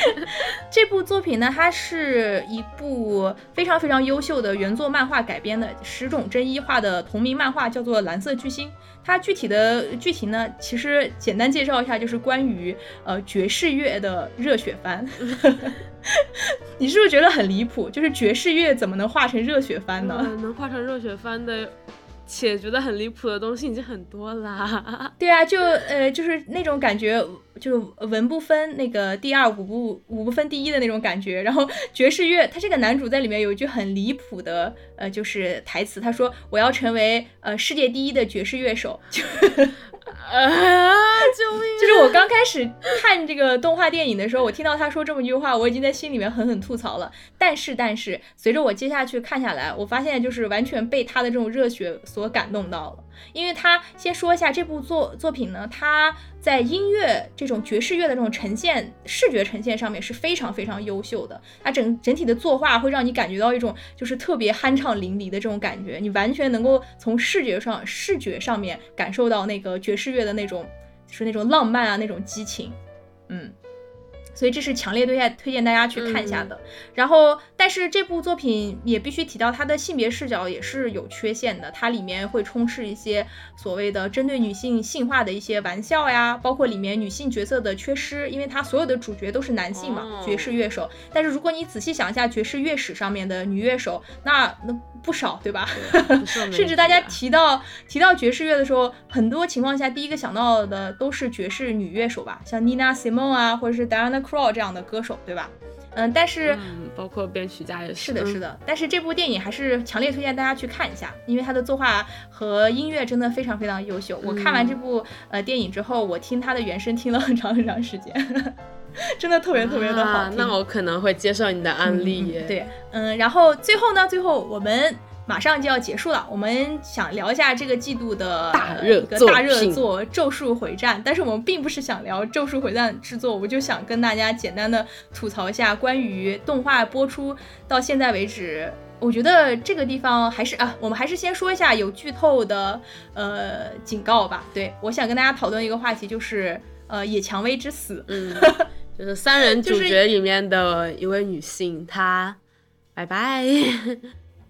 这部作品呢，它是一部非常非常优秀的原作漫画改编的十种真一画的同名漫画，叫做《蓝色巨星》。它具体的剧情呢，其实简单介绍一下，就是关于呃爵士乐的热血番。[laughs] 你是不是觉得很离谱？就是爵士乐怎么能画成热血番呢？能画成热血番的。且觉得很离谱的东西已经很多啦。[laughs] 对啊，就呃，就是那种感觉，就是文不分那个第二，武不武不分第一的那种感觉。然后爵士乐，他这个男主在里面有一句很离谱的呃，就是台词，他说我要成为呃世界第一的爵士乐手。[laughs] 啊！救命！[laughs] 就是我刚开始看这个动画电影的时候，我听到他说这么一句话，我已经在心里面狠狠吐槽了。但是，但是随着我接下去看下来，我发现就是完全被他的这种热血所感动到了。因为他先说一下这部作作品呢，他在音乐这种爵士乐的这种呈现、视觉呈现上面是非常非常优秀的。它整整体的作画会让你感觉到一种就是特别酣畅淋漓的这种感觉，你完全能够从视觉上、视觉上面感受到那个爵士乐的那种，就是那种浪漫啊，那种激情。嗯，所以这是强烈推荐推荐大家去看一下的。然后，但是这部作品也必须提到它的性别视角也是有缺陷的，它里面会充斥一些所谓的针对女性性化的一些玩笑呀，包括里面女性角色的缺失，因为它所有的主角都是男性嘛，爵士乐手。但是如果你仔细想一下爵士乐史上面的女乐手，那那不少，对吧？[laughs] 甚至大家提到提到爵士乐的时候，很多情况下第一个想到的都是爵士女乐手吧，像 Nina Simone 啊，或者是 Diana Krall 这样的歌手，对吧？嗯，但是包括编曲家也是。是的，是的。但是这部电影还是强烈推荐大家去看一下，因为它的作画和音乐真的非常非常优秀。我看完这部呃电影之后，我听它的原声听了很长很长时间，[laughs] 真的特别特别的好听。那我可能会接受你的案例。对，嗯，然后最后呢，最后我们。马上就要结束了，我们想聊一下这个季度的大热一个大热作《咒术回战》，但是我们并不是想聊《咒术回战》制作，我就想跟大家简单的吐槽一下关于动画播出到现在为止，我觉得这个地方还是啊，我们还是先说一下有剧透的呃警告吧。对我想跟大家讨论一个话题，就是呃野蔷薇之死，嗯，[laughs] 就是三人主角里面的一位女性，她拜拜。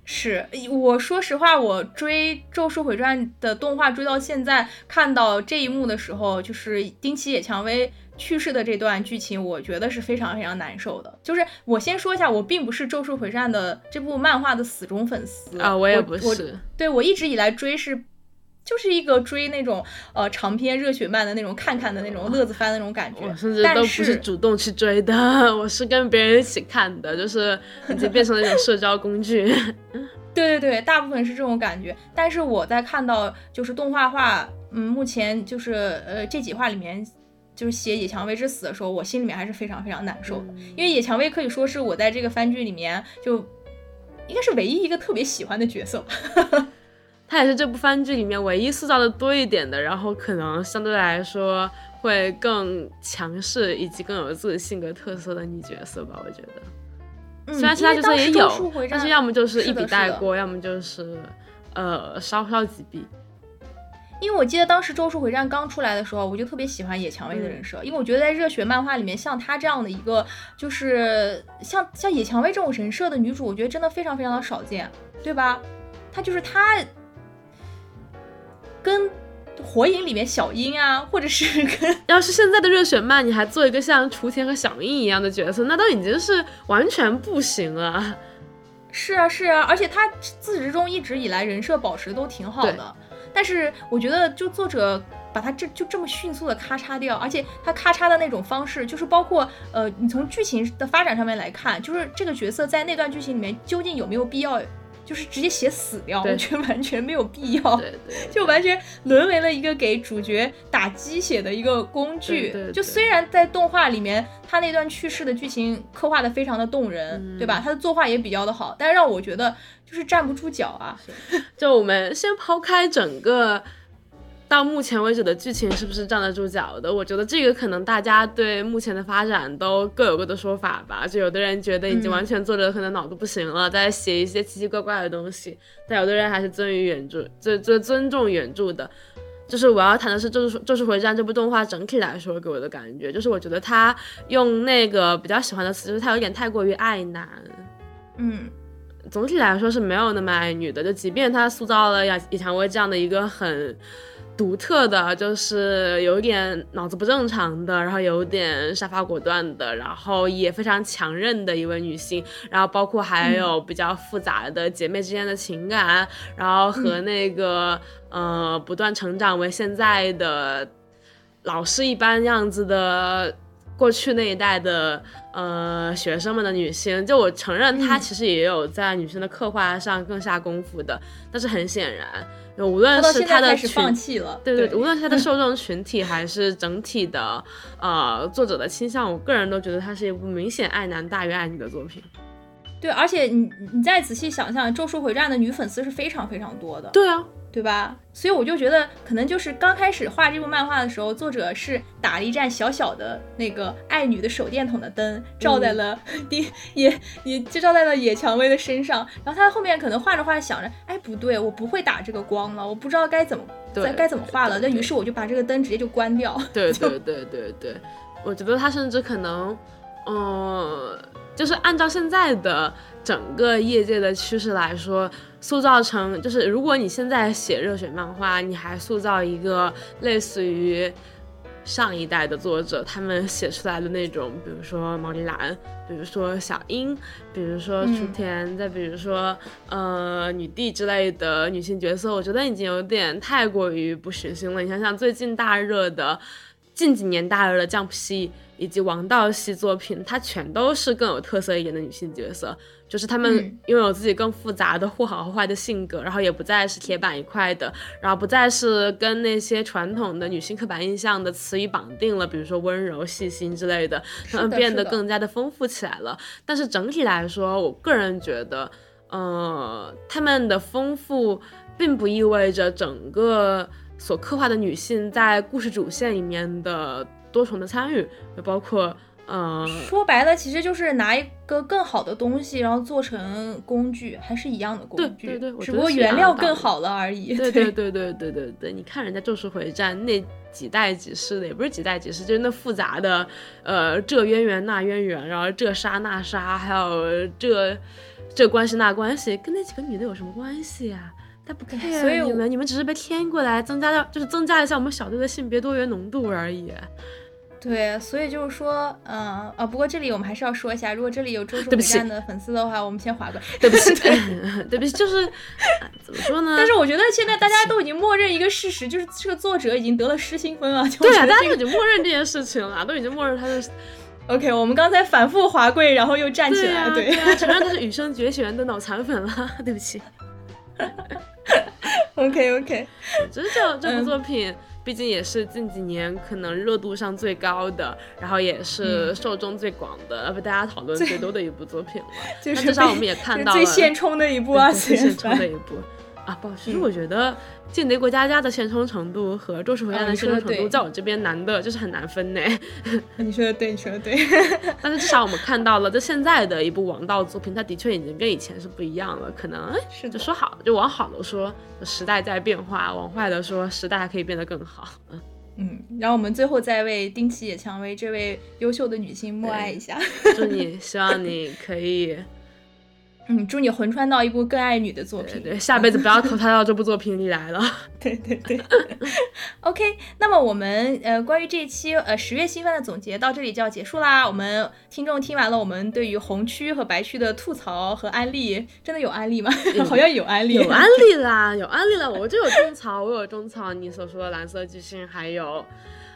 是我说实话，我追《咒术回战》的动画追到现在，看到这一幕的时候，就是丁崎野蔷薇去世的这段剧情，我觉得是非常非常难受的。就是我先说一下，我并不是《咒术回战》的这部漫画的死忠粉丝啊，我也不是。对我一直以来追是。就是一个追那种呃长篇热血漫的那种看看的那种乐子番那种感觉，我甚至都不是主动去追的，我是跟别人一起看的，就是已经变成了一种社交工具。[laughs] 对对对，大部分是这种感觉。但是我在看到就是动画化，嗯，目前就是呃这几话里面就是写野蔷薇之死的时候，我心里面还是非常非常难受的，因为野蔷薇可以说是我在这个番剧里面就应该是唯一一个特别喜欢的角色。[laughs] 她也是这部番剧里面唯一塑造的多一点的，然后可能相对来说会更强势以及更有自己性格特色的女角色吧，我觉得。虽然其他角色也有，但是要么就是一笔带过，要么就是呃稍稍几笔。因为我记得当时《咒术回战》刚出来的时候，我就特别喜欢野蔷薇的人设，因为我觉得在热血漫画里面，像她这样的一个，就是像像野蔷薇这种人设的女主，我觉得真的非常非常的少见，对吧？她就是她。跟火影里面小樱啊，或者是 [laughs] 跟要是现在的热血漫，你还做一个像雏田和小樱一样的角色，那都已经是完全不行了。是啊，是啊，而且他自始至终一直以来人设保持都挺好的，但是我觉得就作者把他这就这么迅速的咔嚓掉，而且他咔嚓的那种方式，就是包括呃，你从剧情的发展上面来看，就是这个角色在那段剧情里面究竟有没有必要？就是直接写死掉，我觉得完全没有必要，就完全沦为了一个给主角打鸡血的一个工具。就虽然在动画里面，他那段去世的剧情刻画的非常的动人，对吧？他的作画也比较的好，但是让我觉得就是站不住脚啊。就我们先抛开整个。到目前为止的剧情是不是站得住脚的？我觉得这个可能大家对目前的发展都各有各的说法吧。就有的人觉得已经完全作者可能脑子不行了，在写一些奇奇怪怪的东西；但有的人还是尊于原著，尊尊尊重原著的。就是我要谈的是《咒术咒术回战》这部动画整体来说给我的感觉，就是我觉得他用那个比较喜欢的词，就是他有点太过于爱男。嗯，总体来说是没有那么爱女的。就即便他塑造了亚野蔷薇这样的一个很。独特的就是有点脑子不正常的，然后有点杀伐果断的，然后也非常强韧的一位女性，然后包括还有比较复杂的姐妹之间的情感，然后和那个呃不断成长为现在的老师一般样子的过去那一代的呃学生们的女性，就我承认她其实也有在女性的刻画上更下功夫的，但是很显然。无论是他的群，对对，无论是他的受众群体还是整体的，呃，作者的倾向，我个人都觉得它是一部明显爱男大于爱女的作品。对，而且你你再仔细想想，《咒术回战》的女粉丝是非常非常多的。对啊。对吧？所以我就觉得，可能就是刚开始画这部漫画的时候，作者是打了一盏小小的那个爱女的手电筒的灯，照在了 [laughs] 野野也就照在了野蔷薇的身上。然后他后面可能画着画着想着，哎，不对，我不会打这个光了，我不知道该怎么该该怎么画了。那于是我就把这个灯直接就关掉。对对对对对。我觉得他甚至可能，嗯，就是按照现在的整个业界的趋势来说，塑造成就是如果你现在写热血漫画，你还塑造一个类似于。上一代的作者，他们写出来的那种，比如说毛利兰，比如说小樱，比如说雏田，再比如说呃女帝之类的女性角色，我觉得已经有点太过于不实心了。你想想最近大热的，近几年大热的 Jump 系以及王道系作品，它全都是更有特色一点的女性角色。就是他们拥有自己更复杂的或好或坏的性格，然后也不再是铁板一块的，然后不再是跟那些传统的女性刻板印象的词语绑定了，比如说温柔、细心之类的，他们变得更加的丰富起来了。但是整体来说，我个人觉得，呃，他们的丰富并不意味着整个所刻画的女性在故事主线里面的多重的参与，就包括。嗯，说白了，其实就是拿一个更好的东西，然后做成工具，还是一样的工具，对对对，只不过原料更好了而已。对对对对对对对，你看人家《咒术回战》那几代几世的，也不是几代几世，就是那复杂的，呃，这渊源那渊源，然后这杀那杀，还有这这关系那关系，跟那几个女的有什么关系啊？他不 care，所以你们你们只是被添过来，增加了就是增加一下我们小队的性别多元浓度而已。对，所以就是说，嗯啊，不过这里我们还是要说一下，如果这里有周周回战的粉丝的话，我们先划过。[laughs] 对不起，[laughs] 对不起，就是怎么说呢？但是我觉得现在大家都已经默认一个事实，就是这个作者已经得了失心疯了。对啊，大家已经默认这件事情了，都已经默认他是。[laughs] OK，我们刚才反复滑跪，然后又站起来，对，承认他是羽生结弦的脑残粉了。对不起。OK OK，只是这这部作品。毕竟也是近几年可能热度上最高的，然后也是受众最广的，被大家讨论最多的一部作品了。[laughs] 就至少我们也看到了最现充的一部啊，最现充的一部啊。不好，其实我觉得《间谍过家家》的现充程度和《咒术回战》的现充程度，在我这边难的就是很难分呢。你说的对，你说的对。但是至少我们看到了，在现在的一部王道作品，它的确已经跟以前是不一样了。可能是就说好，就往好的说。时代在变化，往坏的说，时代还可以变得更好。嗯嗯，然后我们最后再为丁崎野蔷薇这位优秀的女性默哀一下，祝你，希望你可以。嗯，祝你魂穿到一部更爱女的作品，对，下辈子不要投胎到这部作品里来了。[laughs] 对对对。OK，那么我们呃关于这一期呃十月新番的总结到这里就要结束啦。我们听众听完了我们对于红区和白区的吐槽和安利，真的有安利吗？[laughs] 好像有安利，有安利啦，有安利了。我就有种草，我有种草你所说的蓝色巨星，还有。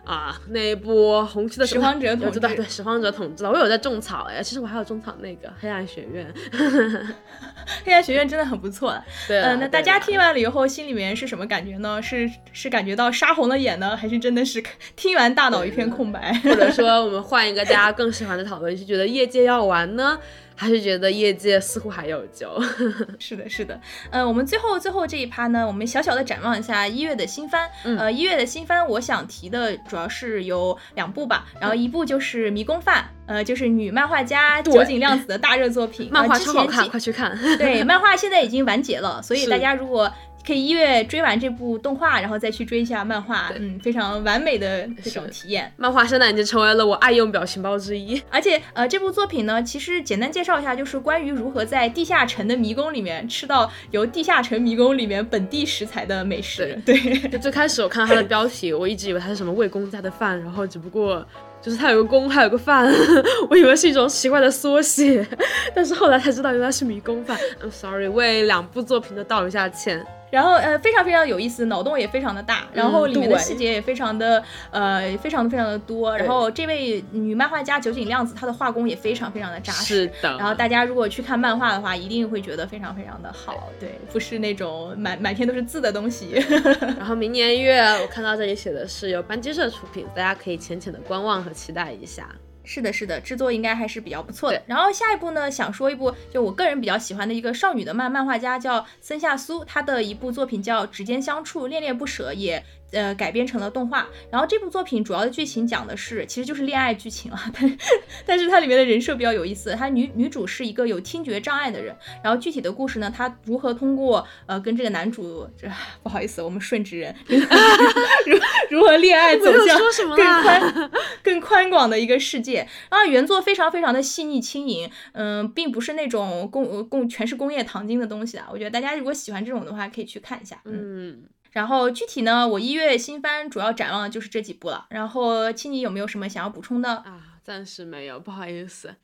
啊，那一部红区的拾荒者统治，对，拾荒者统治了。我有在种草哎，其实我还有种草那个黑暗学院，[laughs] 黑暗学院真的很不错。对，嗯，那大家听完了以后，心里面是什么感觉呢？是是感觉到杀红了眼呢，还是真的是 [laughs] 听完大脑一片空白？或者说，我们换一个大家更喜欢的讨论，是觉得业界要完呢？还是觉得业界似乎还有救。[laughs] 是的，是的。呃，我们最后最后这一趴呢，我们小小的展望一下一月的新番。呃，一月的新番，我想提的主要是有两部吧。然后一部就是《迷宫饭》，呃，就是女漫画家酒井亮子的大热作品。漫画超好看，快去看。[laughs] 对，漫画现在已经完结了，所以大家如果。可以一月追完这部动画，然后再去追一下漫画，嗯，非常完美的这种体验。漫画现在已经成为了我爱用表情包之一。而且，呃，这部作品呢，其实简单介绍一下，就是关于如何在地下城的迷宫里面吃到由地下城迷宫里面本地食材的美食。对，就最开始我看到它的标题，我一直以为它是什么魏公家的饭，然后只不过就是它有个公，还有个饭，[laughs] 我以为是一种奇怪的缩写，[laughs] 但是后来才知道原来是迷宫饭。I'm sorry，为两部作品都道一下歉。然后呃非常非常有意思，脑洞也非常的大，然后里面的细节也非常的呃非常的非常的多。然后这位女漫画家酒井亮子，她的画工也非常非常的扎实。是的。然后大家如果去看漫画的话，一定会觉得非常非常的好。对，不是那种满满天都是字的东西。[laughs] 然后明年一月，我看到这里写的是由班机社出品，大家可以浅浅的观望和期待一下。是的，是的，制作应该还是比较不错的。然后下一部呢，想说一部就我个人比较喜欢的一个少女的漫漫画家叫森下苏，她的一部作品叫《指尖相触，恋恋不舍》，也呃改编成了动画。然后这部作品主要的剧情讲的是，其实就是恋爱剧情啊，[laughs] 但但是它里面的人设比较有意思，它女女主是一个有听觉障碍的人，然后具体的故事呢，她如何通过呃跟这个男主，这不好意思，我们顺直人 [laughs] 如如何恋爱走向更宽更宽广的一个世界。然后原作非常非常的细腻轻盈，嗯，并不是那种工工全是工业糖精的东西啊。我觉得大家如果喜欢这种的话，可以去看一下。嗯，然后具体呢，我一月新番主要展望的就是这几部了。然后青你有没有什么想要补充的啊？暂时没有，不好意思。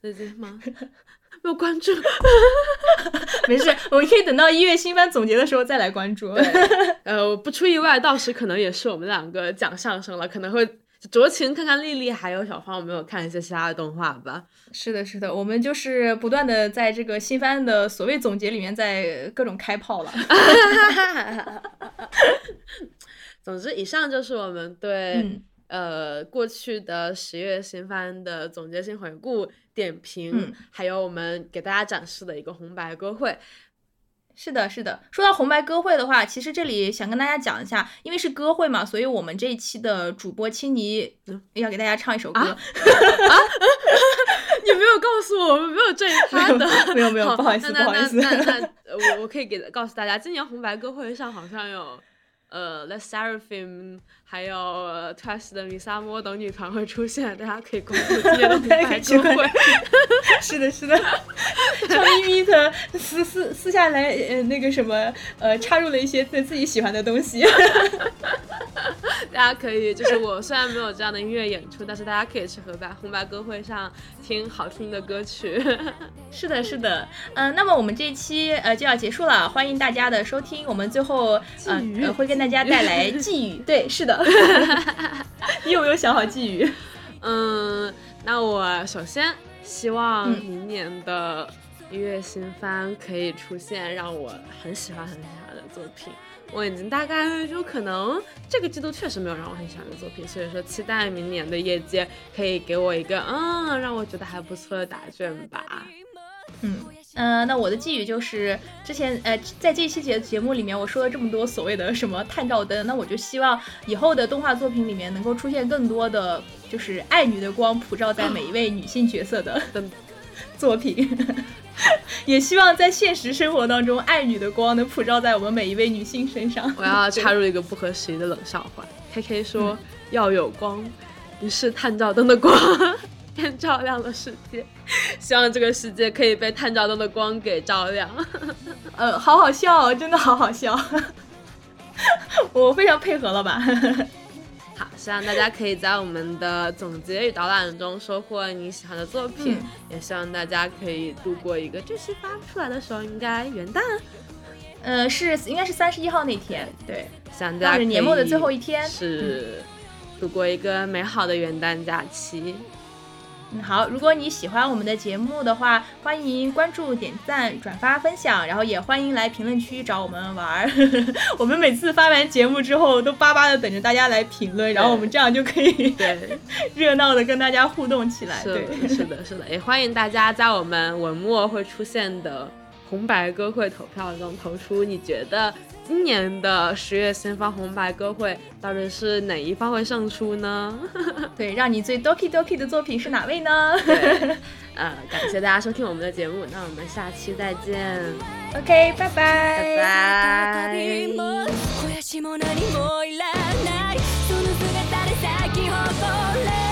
最近忙？[laughs] 没有关注，[laughs] 没事，我们可以等到一月新番总结的时候再来关注。呃，不出意外，到时可能也是我们两个讲相声了，可能会酌情看看丽丽还有小芳有没有看一些其他的动画吧。是的，是的，我们就是不断的在这个新番的所谓总结里面，在各种开炮了。[laughs] 总之，以上就是我们对。呃，过去的十月新番的总结性回顾、点评，还有我们给大家展示的一个红白歌会。是的，是的。说到红白歌会的话，其实这里想跟大家讲一下，因为是歌会嘛，所以我们这一期的主播青泥要给大家唱一首歌。啊？[laughs] [laughs] 你没有告诉我，我们没有这一趴的。没有没有，不好意思，不好意思。那那那 [laughs] 我我可以给告诉大家，今年红白歌会上好像有。呃，The Seraphim，还有 Twice 的米萨莫等女团会出现，大家可以关注今天的品牌公会。[laughs] 是的，是的。超咪咪的私私私下来，呃，那个什么，呃，插入了一些自自己喜欢的东西。[laughs] 大家可以，就是我虽然没有这样的音乐演出，但是大家可以去红白红白歌会上听好听的歌曲。[laughs] 是的，是的。嗯，那么我们这一期呃就要结束了，欢迎大家的收听。我们最后呃会跟大家带来寄语。对，是的。[laughs] 你有没有想好寄语？[laughs] 嗯，那我首先希望明年的音乐新番可以出现让我很喜欢很喜欢的作品。我已经大概就可能这个季度确实没有让我很喜欢的作品，所以说期待明年的业界可以给我一个嗯让我觉得还不错的答卷吧。嗯嗯，那我的寄语就是之前呃在这期节节目里面我说了这么多所谓的什么探照灯，那我就希望以后的动画作品里面能够出现更多的就是爱女的光普照在 [clears throat] 每一位女性角色的作品。[laughs] 也希望在现实生活当中，爱女的光能普照在我们每一位女性身上。[laughs] 我要插入一个不合时宜的冷笑话：K K 说要有光，于是探照灯的光 [laughs] 便照亮了世界。希望这个世界可以被探照灯的光给照亮。呃，好好笑，真的好好笑。我非常配合了吧？好，希望大家可以在我们的总结与导览中收获你喜欢的作品，也希望大家可以度过一个这期发出来的时候应该元旦，呃，是应该是三十一号那天，对，希望大家年末的最后一天是度过一个美好的元旦假期。嗯，好，如果你喜欢我们的节目的话，欢迎关注、点赞、转发、分享，然后也欢迎来评论区找我们玩儿。[laughs] 我们每次发完节目之后，都巴巴的等着大家来评论，然后我们这样就可以对 [laughs] 热闹的跟大家互动起来。对，是的，是的，也欢迎大家在我们文末会出现的红白歌会投票中投出你觉得。今年的十月先发红白歌会到底是哪一方会胜出呢？[laughs] 对，让你最 doki doki 的作品是哪位呢？[laughs] 呃，感谢大家收听我们的节目，那我们下期再见。OK，拜拜，拜拜。